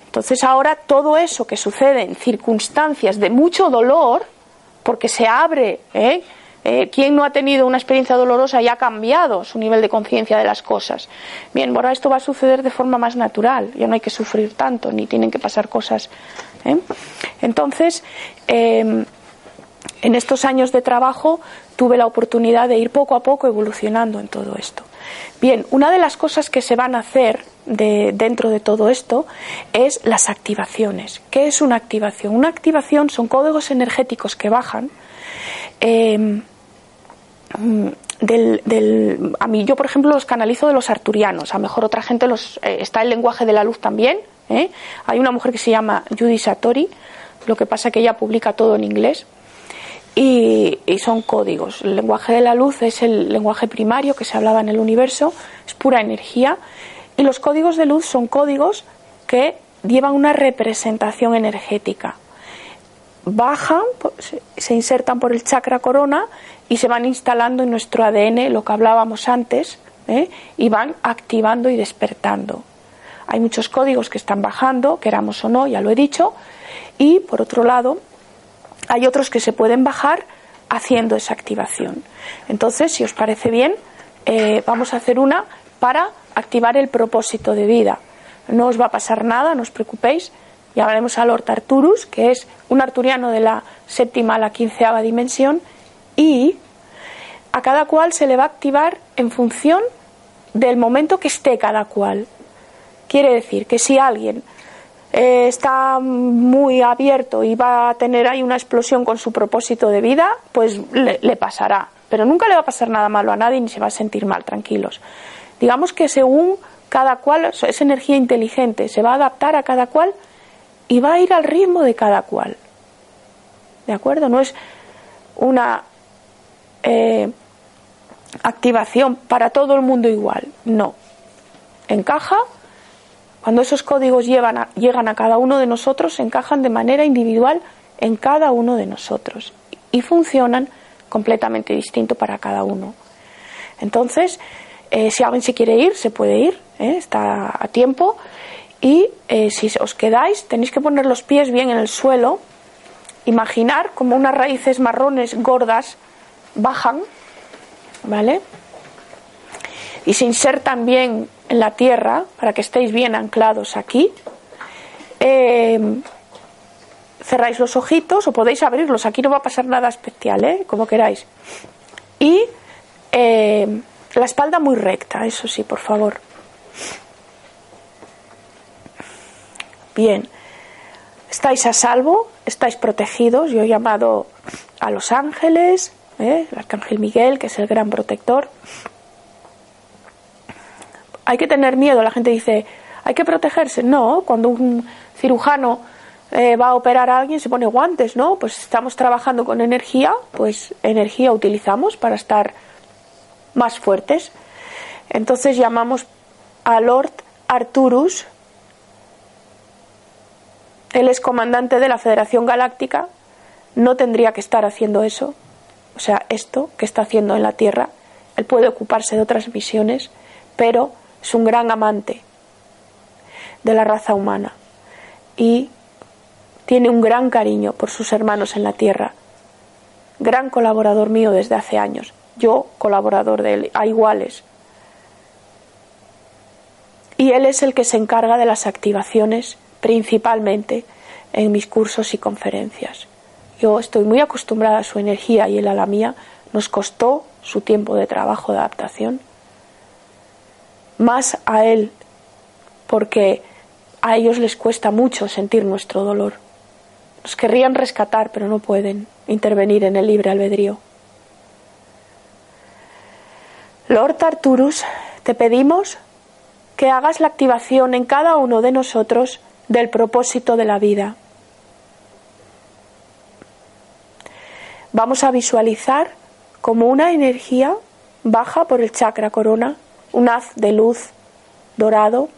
Entonces ahora todo eso que sucede en circunstancias de mucho dolor, porque se abre, ¿eh? Eh, ¿Quién no ha tenido una experiencia dolorosa y ha cambiado su nivel de conciencia de las cosas? Bien, ahora esto va a suceder de forma más natural, ya no hay que sufrir tanto, ni tienen que pasar cosas. ¿eh? Entonces, em, en estos años de trabajo tuve la oportunidad de ir poco a poco evolucionando en todo esto. Bien, una de las cosas que se van a hacer dentro de todo esto es las activaciones. ¿Qué es una activación? Una activación son códigos energéticos que bajan. Em, Mm, del, a mí yo por ejemplo los canalizo de los arturianos a lo mejor otra gente los eh, está el lenguaje de la luz también ¿eh? hay una mujer que se llama Judy Satori lo que pasa que ella publica todo en inglés y, y son códigos. El lenguaje de la luz es el lenguaje primario que se hablaba en el universo, es pura energía, y los códigos de luz son códigos que llevan una representación energética. Bajan, se insertan por el chakra corona y se van instalando en nuestro ADN, lo que hablábamos antes, ¿eh? y van activando y despertando. Hay muchos códigos que están bajando, queramos o no, ya lo he dicho, y por otro lado, hay otros que se pueden bajar haciendo esa activación. Entonces, si os parece bien, eh, vamos a hacer una para activar el propósito de vida. No os va a pasar nada, no os preocupéis. Llamaremos a Lord Arturus, que es un arturiano de la séptima a la quinceava dimensión, y a cada cual se le va a activar en función del momento que esté cada cual. Quiere decir que si alguien eh, está muy abierto y va a tener ahí una explosión con su propósito de vida, pues le, pasará. Pero nunca le va a pasar nada malo a nadie ni se va a sentir mal, tranquilos. Digamos que según cada cual, es energía inteligente, se va a adaptar a cada cual y va a ir al ritmo de cada cual. ¿De acuerdo? No es una eh, activación para todo el mundo igual. No. Encaja cuando esos códigos llegan a cada uno de nosotros, encajan de manera individual en cada uno de nosotros y funcionan completamente distinto para cada uno. Entonces, eh, si alguien se quiere ir, se puede ir, ¿eh? está a tiempo. Y eh, si os quedáis, tenéis que poner los pies bien en el suelo, imaginar como unas raíces marrones gordas bajan, ¿vale? Y se insertan bien en la tierra para que estéis bien anclados aquí. Eh, cerráis los ojitos o podéis abrirlos, aquí no va a pasar nada especial, ¿eh? como queráis. Y eh, la espalda muy recta, eso sí, por favor. Bien, estáis a salvo, estáis protegidos. Yo he llamado a los ángeles, ¿eh? el arcángel Miguel, que es el gran protector hay que tener miedo. La gente dice, hay que protegerse. No, cuando un cirujano eh, va a operar a alguien se pone guantes, ¿no? Pues estamos trabajando con energía, pues energía utilizamos para estar más fuertes. Entonces llamamos a Lord Arturus. Él es comandante de la Federación Galáctica. No tendría que estar haciendo eso. O sea, esto que está haciendo en la Tierra. Él puede ocuparse de otras misiones, pero es un gran amante de la raza humana y tiene un gran cariño por sus hermanos en la tierra. Gran colaborador mío desde hace años. Yo colaborador de él, a iguales. Y él es el que se encarga de las activaciones principalmente en mis cursos y conferencias. Yo estoy muy acostumbrada a su energía y él a la mía. Nos costó su tiempo de trabajo de adaptación más a Él, porque a ellos les cuesta mucho sentir nuestro dolor. Nos querrían rescatar, pero no pueden intervenir en el libre albedrío. Lord Arturus, te pedimos que hagas la activación en cada uno de nosotros del propósito de la vida. Vamos a visualizar como una energía baja por el chakra corona un haz de luz dorado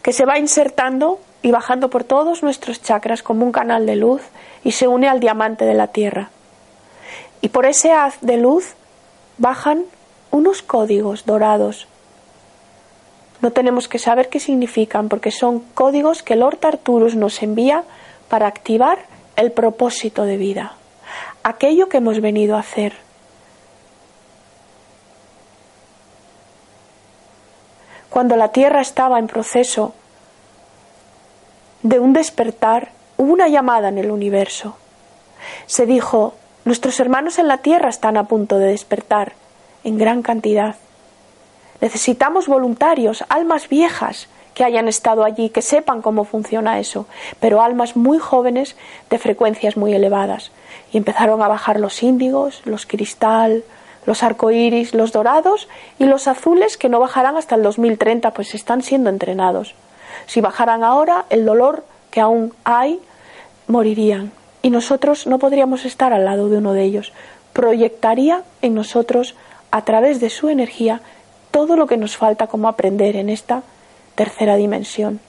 que se va insertando y bajando por todos nuestros chakras como un canal de luz y se une al diamante de la tierra. Y por ese haz de luz bajan unos códigos dorados. No tenemos que saber qué significan porque son códigos que Lord Arturus nos envía para activar el propósito de vida, aquello que hemos venido a hacer cuando la Tierra estaba en proceso de un despertar, hubo una llamada en el universo. Se dijo, nuestros hermanos en la Tierra están a punto de despertar en gran cantidad. Necesitamos voluntarios, almas viejas que hayan estado allí, que sepan cómo funciona eso, pero almas muy jóvenes de frecuencias muy elevadas. Y empezaron a bajar los índigos, los cristal, los arcoíris, los dorados y los azules que no bajarán hasta el 2030, pues están siendo entrenados. Si bajaran ahora, el dolor que aún hay, morirían. y nosotros no podríamos estar al lado de uno de ellos. Proyectaría en nosotros, a través de su energía, todo lo que nos falta como aprender en esta tercera dimensión.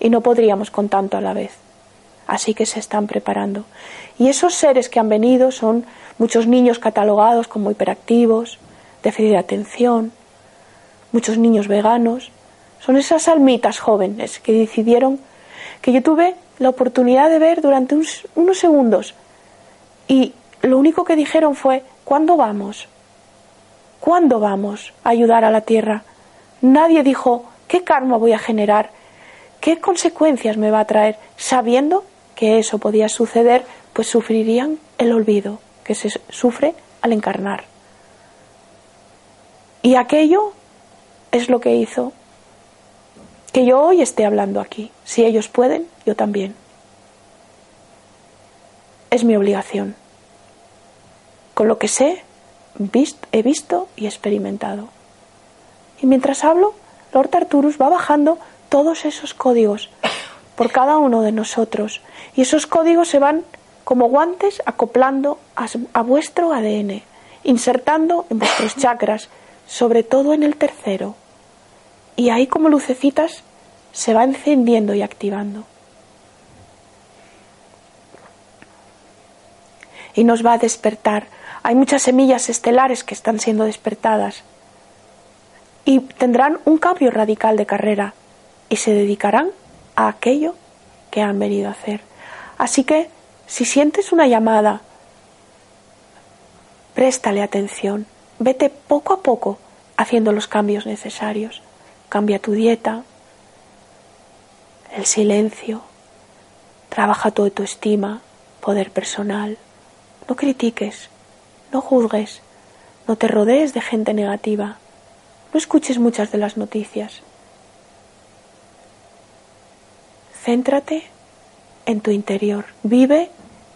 Y no podríamos con tanto a la vez. Así que se están preparando. Y esos seres que han venido son muchos niños catalogados como hiperactivos, déficit de atención, muchos niños veganos. Son esas almitas jóvenes que decidieron que yo tuve la oportunidad de ver durante unos segundos. Y lo único que dijeron fue, ¿cuándo vamos? ¿Cuándo vamos a ayudar a la Tierra? Nadie dijo, ¿qué karma voy a generar? ¿Qué consecuencias me va a traer? Sabiendo que eso podía suceder, pues sufrirían el olvido que se sufre al encarnar. Y aquello es lo que hizo que yo hoy esté hablando aquí. Si ellos pueden, yo también. Es mi obligación. Con lo que sé, he visto y experimentado. Y mientras hablo, Lord Arturus va bajando todos esos códigos por cada uno de nosotros. Y esos códigos se van como guantes acoplando a, a vuestro ADN, insertando en vuestros chakras, sobre todo en el tercero, y ahí como lucecitas se va encendiendo y activando. Y nos va a despertar. Hay muchas semillas estelares que están siendo despertadas y tendrán un cambio radical de carrera y se dedicarán a aquello que han venido a hacer. Así que si sientes una llamada, préstale atención, vete poco a poco haciendo los cambios necesarios. Cambia tu dieta, el silencio, trabaja tu autoestima, poder personal. No critiques, no juzgues, no te rodees de gente negativa, no escuches muchas de las noticias. Céntrate en tu interior, vive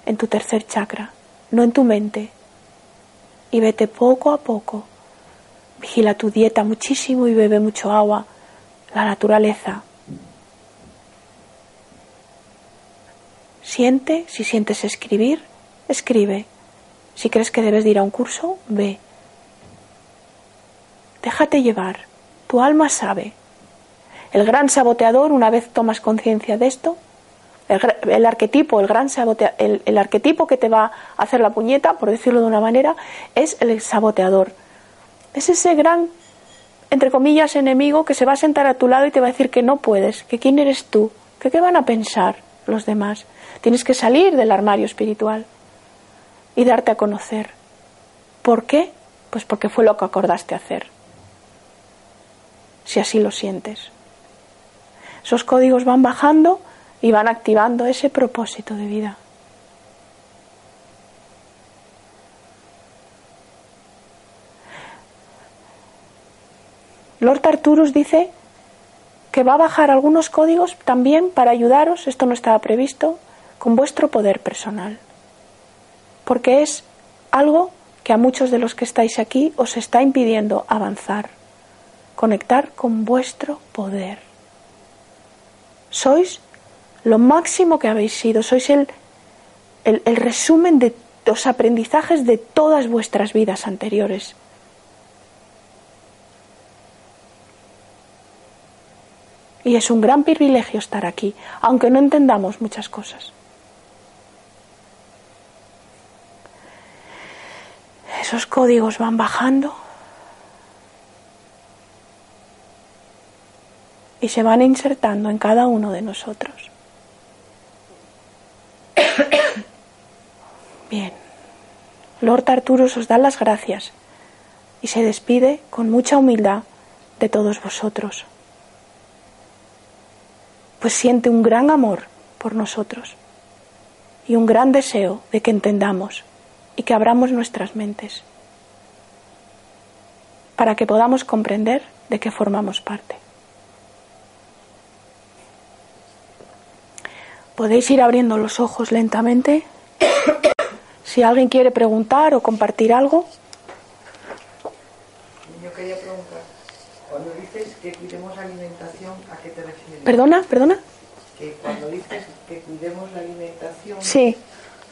en tu tercer chakra, no en tu mente, y vete poco a poco Vigila tu dieta muchísimo y bebe mucho agua. La naturaleza. Siente, si sientes escribir, escribe. Si crees que debes de ir a un curso, ve. Déjate llevar. Tu alma sabe. El gran saboteador, una vez tomas conciencia de esto, el, arquetipo, el gran el, el arquetipo que te va a hacer la puñeta, por decirlo de una manera, es el saboteador. Es ese gran, entre comillas, enemigo que se va a sentar a tu lado y te va a decir que no puedes, que quién eres tú, que qué van a pensar los demás. Tienes que salir del armario espiritual y darte a conocer. ¿Por qué? Pues porque fue lo que acordaste hacer. Si así lo sientes. Esos códigos van bajando y van activando ese propósito de vida. Lord Arturus dice que va a bajar algunos códigos también para ayudaros, esto no estaba previsto, con vuestro poder personal. Porque es algo que a muchos de los que estáis aquí os está impidiendo avanzar, conectar con vuestro poder. Sois lo máximo que habéis sido, sois el, el, el resumen de los aprendizajes de todas vuestras vidas anteriores. Y es un gran privilegio estar aquí, aunque no entendamos muchas cosas. Esos códigos van bajando y se van insertando en cada uno de nosotros. Bien, Lord Arturo os da las gracias y se despide con mucha humildad de todos vosotros pues siente un gran amor por nosotros y un gran deseo de que entendamos y que abramos nuestras mentes para que podamos comprender de qué formamos parte. Podéis ir abriendo los ojos lentamente. Si alguien quiere preguntar o compartir algo. Yo quería preguntar, cuando dices que cuidemos la alimentación, ¿a qué te refieres? Perdona, perdona. Que cuando dices que cuidemos la alimentación. Sí.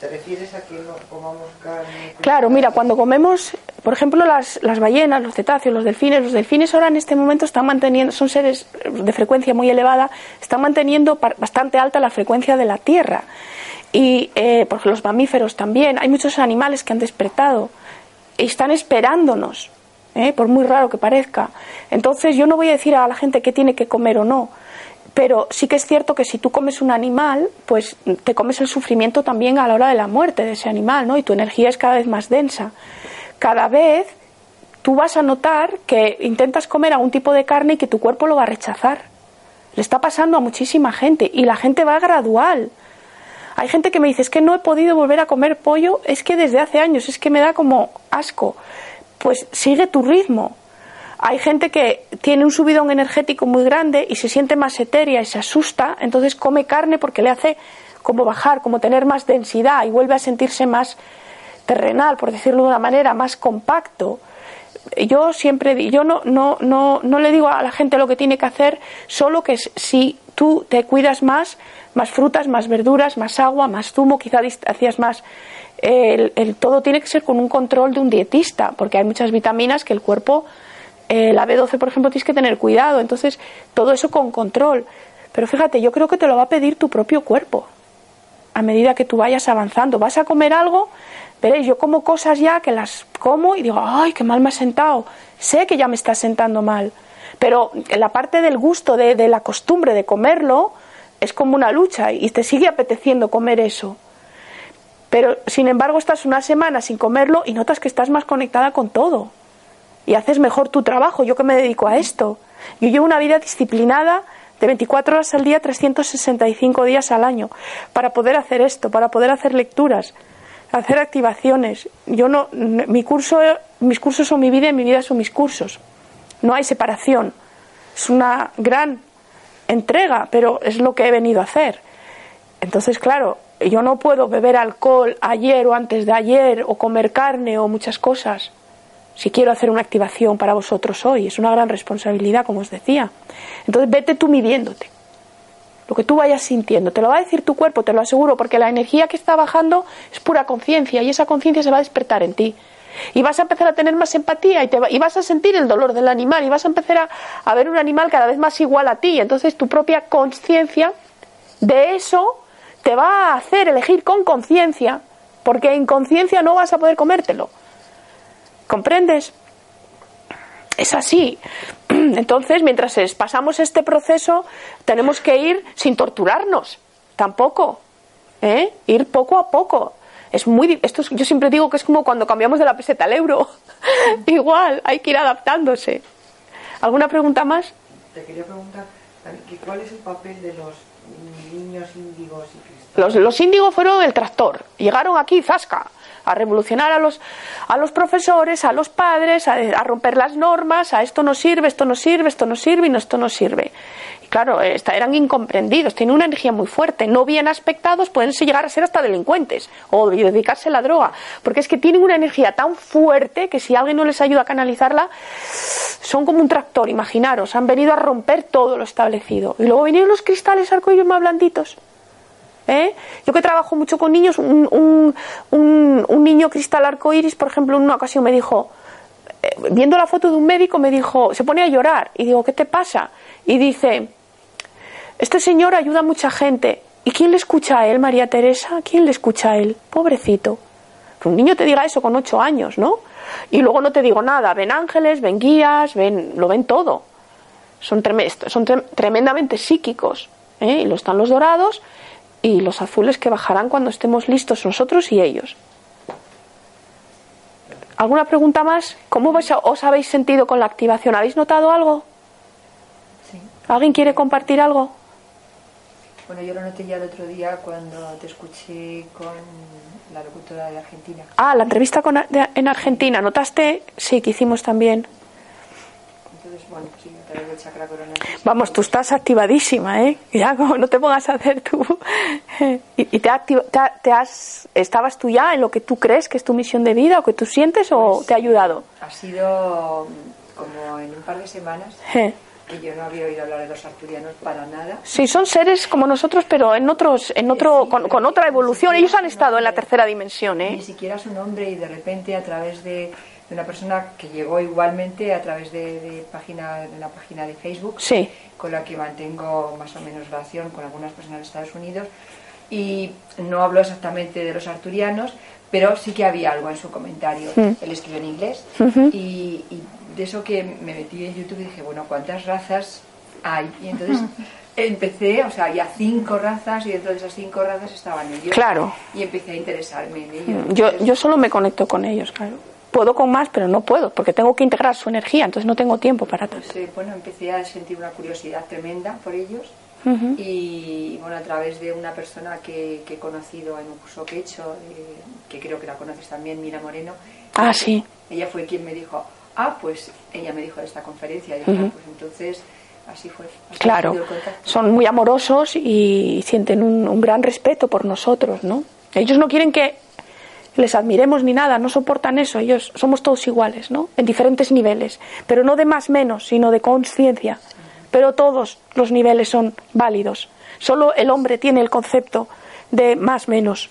¿Te refieres a que comamos carne? Claro, mira, cuando comemos, por ejemplo, las, las ballenas, los cetáceos, los delfines, los delfines ahora en este momento están manteniendo, son seres de frecuencia muy elevada, están manteniendo bastante alta la frecuencia de la Tierra. Y eh, los mamíferos también, hay muchos animales que han despertado y están esperándonos, ¿eh? por muy raro que parezca. Entonces yo no voy a decir a la gente qué tiene que comer o no, pero sí que es cierto que si tú comes un animal, pues te comes el sufrimiento también a la hora de la muerte de ese animal, ¿no? Y tu energía es cada vez más densa. Cada vez tú vas a notar que intentas comer algún tipo de carne y que tu cuerpo lo va a rechazar. Le está pasando a muchísima gente y la gente va gradual. Hay gente que me dice, es que no he podido volver a comer pollo, es que desde hace años, es que me da como asco. Pues sigue tu ritmo. Hay gente que tiene un subidón energético muy grande y se siente más etérea y se asusta, entonces come carne porque le hace como bajar, como tener más densidad y vuelve a sentirse más terrenal, por decirlo de una manera, más compacto. Yo siempre, yo no, no, no, no le digo a la gente lo que tiene que hacer, solo que si tú te cuidas más, más frutas, más verduras, más agua, más zumo, quizá hacías más. El todo tiene que ser con un control de un dietista, porque hay muchas vitaminas que el cuerpo, eh, la B12 por ejemplo, tienes que tener cuidado. Entonces, todo eso con control. Pero fíjate, yo creo que te lo va a pedir tu propio cuerpo a medida que tú vayas avanzando. Vas a comer algo, veréis, yo como cosas ya que las como y digo, ay, qué mal me ha sentado. Sé que ya me está sentando mal. Pero la parte del gusto, de, de la costumbre de comerlo, es como una lucha y te sigue apeteciendo comer eso. Pero, sin embargo, estás una semana sin comerlo y notas que estás más conectada con todo. Y haces mejor tu trabajo. Yo que me dedico a esto. Yo llevo una vida disciplinada de 24 horas al día, 365 días al año, para poder hacer esto, para poder hacer lecturas, hacer activaciones. Yo no, mi curso, mis cursos son mi vida y mi vida son mis cursos. No hay separación. Es una gran entrega, pero es lo que he venido a hacer. Entonces, claro, yo no puedo beber alcohol ayer o antes de ayer o comer carne o muchas cosas. Si quiero hacer una activación para vosotros hoy, es una gran responsabilidad, como os decía. Entonces, vete tú midiéndote. Lo que tú vayas sintiendo, te lo va a decir tu cuerpo, te lo aseguro, porque la energía que está bajando es pura conciencia y esa conciencia se va a despertar en ti. Y vas a empezar a tener más empatía y, te vas a sentir el dolor del animal y vas a empezar a, a ver un animal cada vez más igual a ti. Entonces tu propia conciencia de eso te va a hacer elegir con conciencia, porque en conciencia no vas a poder comértelo. ¿Comprendes? Es así. Entonces, mientras pasamos este proceso, tenemos que ir sin torturarnos, tampoco. ¿eh? Ir poco a poco. Es muy, esto es- yo siempre digo que es como cuando cambiamos de la peseta al euro. Igual, hay que ir adaptándose. ¿Alguna pregunta más? Te quería preguntar cuál es el papel de los niños índigos y cristales. Los, los índigos fueron el tractor. Llegaron aquí, zasca, a revolucionar a los, a los profesores, a los padres, a, a romper las normas, a esto no sirve, esto no sirve, esto no sirve y no, esto no sirve. Y claro, eran incomprendidos, tienen una energía muy fuerte, no bien aspectados, pueden llegar a ser hasta delincuentes o dedicarse a la droga, porque es que tienen una energía tan fuerte que si alguien no les ayuda a canalizarla, son como un tractor, imaginaros, han venido a romper todo lo establecido. Y luego vinieron los cristales arcoíris más blanditos. ¿Eh? Yo que trabajo mucho con niños, un, un, un- niño cristal arcoíris, por ejemplo, en una ocasión me dijo, eh, viendo la foto de un médico, me dijo, se pone a llorar. Y digo, ¿qué te pasa? Y dice, este señor ayuda a mucha gente. ¿Y quién le escucha a él, María Teresa? ¿Quién le escucha a él? Pobrecito. Un niño te diga eso con ocho años, ¿no? Y luego no te digo nada, ven ángeles, ven guías, ven, lo ven todo. Son, treme- son tre- tremendamente psíquicos. ¿eh? Y lo están los dorados y los azules que bajarán cuando estemos listos nosotros y ellos. ¿Alguna pregunta más? ¿Cómo os habéis sentido con la activación? ¿Habéis notado algo? Sí. ¿Alguien quiere compartir algo? Bueno, yo lo noté ya el otro día cuando te escuché con la locutora de Argentina. Ah, la entrevista con, de- en Argentina. ¿Notaste? Sí, que hicimos también. Entonces, bueno, sí, chakra. Vamos, tú estás activadísima, ¿eh? Ya, como no te pongas a hacer tú. ¿Y, y te, ha te ha- te has, estabas tú ya en lo que tú crees que es tu misión de vida o que tú sientes o te ha ayudado? Ha sido mm, como en un par de semanas Eh, que yo no había oído hablar de los arturianos para nada. Sí, son seres como nosotros, pero en otros, en otro, con, con otra evolución. Ellos han estado en la tercera dimensión, Ni ¿eh? siquiera su nombre y de repente a través de, de una persona que llegó igualmente a través de, de página, de una página de Facebook Sí. con la que mantengo más o menos relación con algunas personas de Estados Unidos y no habló exactamente de los arturianos, pero sí que había algo en su comentario. Mm. Él escribió en inglés y, y de eso que me metí en YouTube y dije, bueno, ¿cuántas razas hay? Y entonces empecé, o sea, había cinco razas y dentro de esas cinco razas estaban ellos. Claro. Y empecé a interesarme en ellos. Yo, Entonces, yo solo me conecto con ellos, claro. Puedo con más, pero no puedo, porque tengo que integrar su energía, entonces no tengo tiempo para tanto. pues, bueno, empecé a sentir una curiosidad tremenda por ellos y bueno, a través de una persona que, que he conocido en un curso que he hecho, eh, que creo que la conoces también, Mira Moreno, Ah, sí. ella fue quien me dijo, ah, pues ella me dijo de esta conferencia, y. "Ah, pues entonces así fue. así Claro, sido el contacto". son muy amorosos y sienten un, un gran respeto por nosotros, ¿no? Ellos no quieren que les admiremos ni nada, no soportan eso, ellos somos todos iguales, ¿no? En diferentes niveles, pero no de más menos, sino de conciencia. Pero todos los niveles son válidos. Solo el hombre tiene el concepto de más menos.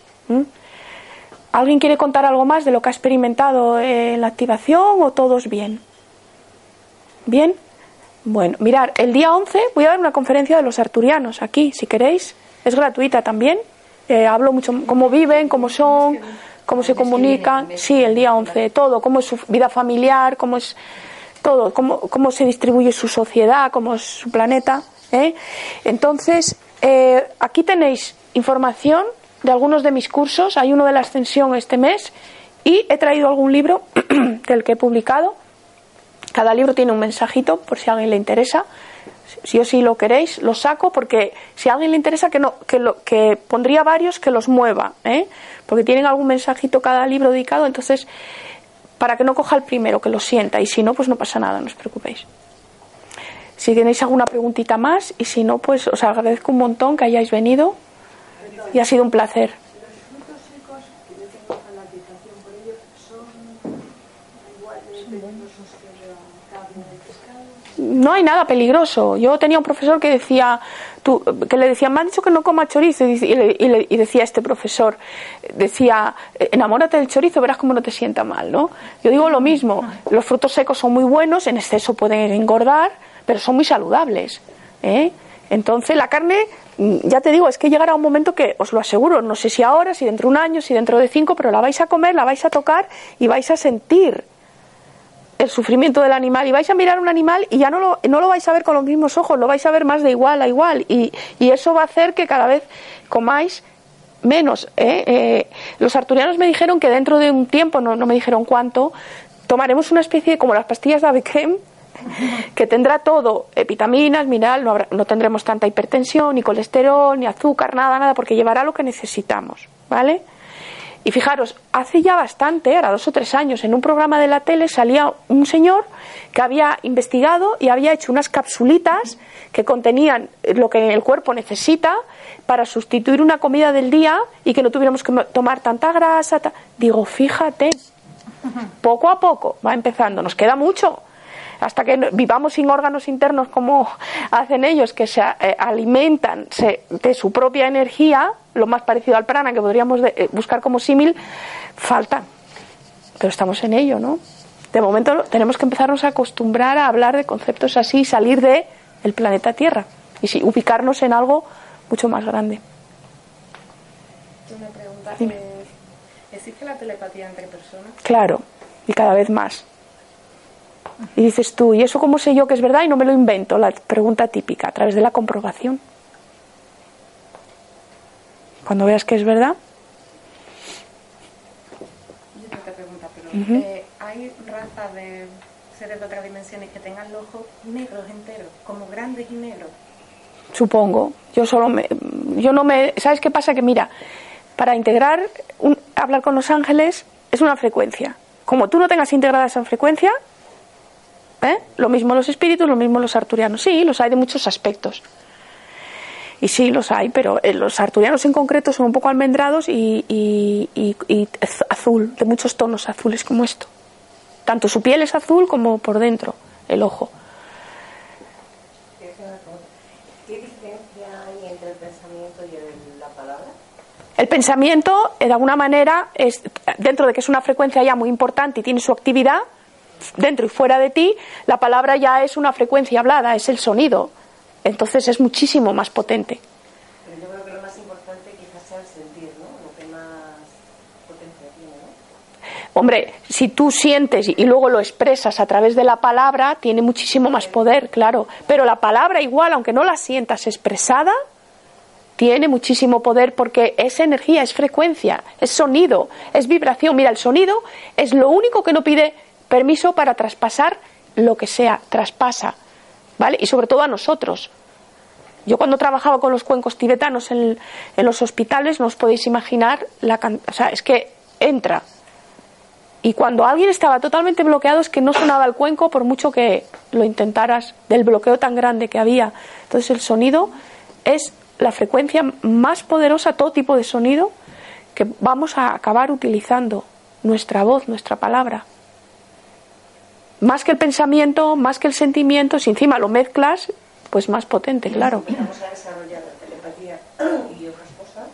¿Alguien quiere contar algo más de lo que ha experimentado en la activación o todos bien? ¿Bien? Bueno, mirar, el día 11 voy a dar una conferencia de los arturianos aquí, si queréis. Es gratuita también. Eh, hablo mucho cómo viven, cómo son, cómo se comunican. Sí, el día 11, todo, cómo es su vida familiar, cómo es todo, cómo, cómo se distribuye su sociedad, cómo es su planeta. ¿eh? Entonces, eh, aquí tenéis información de algunos de mis cursos. Hay uno de la ascensión este mes y he traído algún libro del que he publicado. Cada libro tiene un mensajito por si a alguien le interesa. Si o si lo queréis, lo saco porque si a alguien le interesa que no que lo que pondría varios que los mueva, ¿eh? Porque tienen algún mensajito cada libro dedicado, entonces para que no coja el primero, que lo sienta y si no pues no pasa nada, no os preocupéis. Si tenéis alguna preguntita más y si no pues os agradezco un montón que hayáis venido y ha sido un placer. No hay nada peligroso. Yo tenía un profesor que decía, que le decía, me han dicho que no coma chorizo, y, y y decía este profesor, decía, enamórate del chorizo, verás cómo no te sienta mal, ¿no? Yo digo lo mismo, los frutos secos son muy buenos, en exceso pueden engordar, pero son muy saludables, ¿eh? Entonces la carne, mm, ya te digo, es que llegará un momento que, os lo aseguro, no sé si ahora, si dentro de un año, si dentro de cinco, pero la vais a comer, la vais a tocar y vais a sentir el sufrimiento del animal y vais a mirar un animal y ya no lo, no lo vais a ver con los mismos ojos, lo vais a ver más de igual a igual y, y eso va a hacer que cada vez comáis menos. ¿eh? Eh, los arturianos me dijeron que dentro de un tiempo, no, no me dijeron cuánto, tomaremos una especie de, como las pastillas de Avicem, que tendrá todo, eh, vitaminas, mineral, no, habrá- no tendremos tanta hipertensión, ni colesterol, ni azúcar, nada, nada, porque llevará lo que necesitamos, ¿vale? Y fijaros, hace ya bastante, era dos o tres años, en un programa de la tele salía un señor que había investigado y había hecho unas capsulitas que contenían lo que el cuerpo necesita para sustituir una comida del día y que no tuviéramos que tomar tanta grasa. Digo, fíjate, poco a poco va empezando, nos queda mucho. Hasta que vivamos sin órganos internos como hacen ellos, que se eh, alimentan de su propia energía, lo más parecido al prana que podríamos de- eh, buscar como símil, faltan. Pero estamos en ello, ¿no? De momento tenemos que empezarnos a acostumbrar a hablar de conceptos así y salir de el planeta Tierra y sí, ubicarnos en algo mucho más grande. Una pregunta. Dime. ¿Existe la telepatía entre personas? Claro, y cada vez más. Y dices tú, ¿y eso cómo sé yo que es verdad y no me lo invento? La pregunta típica, a través de la comprobación. Cuando veas que es verdad, Yo tengo pregunta, pero eh, ¿hay razas de seres de otras dimensiones que tengan los ojos negros enteros, como grandes y negros? supongo. Yo solo me, yo no me, ¿sabes qué pasa? Que mira, para integrar, un- hablar con los ángeles es una frecuencia. Como tú no tengas integrada esa frecuencia, ¿eh? lo mismo los espíritus, lo mismo los arturianos. Sí, los hay de muchos aspectos. Y sí, los hay, pero eh, los arturianos en concreto son un poco almendrados y, y, y, azul, de muchos tonos azules como esto. Tanto su piel es azul como por dentro, el ojo. ¿Qué diferencia hay entre el pensamiento y la palabra? El pensamiento, de alguna manera, es, dentro de que es una frecuencia ya muy importante y tiene su actividad, dentro y fuera de ti, la palabra ya es una frecuencia hablada, es el sonido. Entonces es muchísimo más potente. Pero yo creo que lo más importante quizás sea el sentir, ¿no? Lo que más potencia tiene, ¿no? Hombre, si tú sientes y luego lo expresas a través de la palabra, tiene muchísimo más poder, claro. Pero la palabra igual, aunque no la sientas expresada, tiene muchísimo poder porque es energía, es frecuencia, es sonido, es vibración. Mira, el sonido es lo único que no pide permiso para traspasar lo que sea, traspasa, ¿vale? Y sobre todo a nosotros. Yo cuando trabajaba con los cuencos tibetanos en, los hospitales, no os podéis imaginar la o sea, es que entra. Y cuando alguien estaba totalmente bloqueado es que no sonaba el cuenco por mucho que lo intentaras, del bloqueo tan grande que había. Entonces el sonido es la frecuencia más poderosa, todo tipo de sonido, que vamos a acabar utilizando. Nuestra voz, nuestra palabra. Más que el pensamiento, más que el sentimiento, si encima lo mezclas, pues más potente, claro. Vamos a desarrollar la telepatía y otras cosas.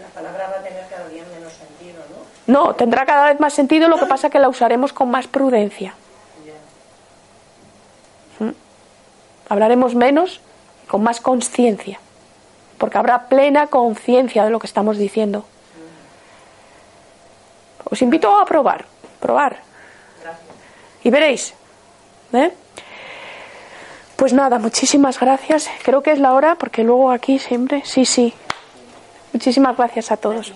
La palabra va a tener cada día menos sentido, ¿no? No, tendrá cada vez más sentido, lo que pasa que la usaremos con más prudencia. ¿Mm? Hablaremos menos con más conciencia, porque habrá plena conciencia de lo que estamos diciendo. Os invito a probar, probar. Y veréis. ¿eh? Pues nada, muchísimas gracias. Creo que es la hora, porque luego aquí siempre. Sí, sí. Muchísimas gracias a todos.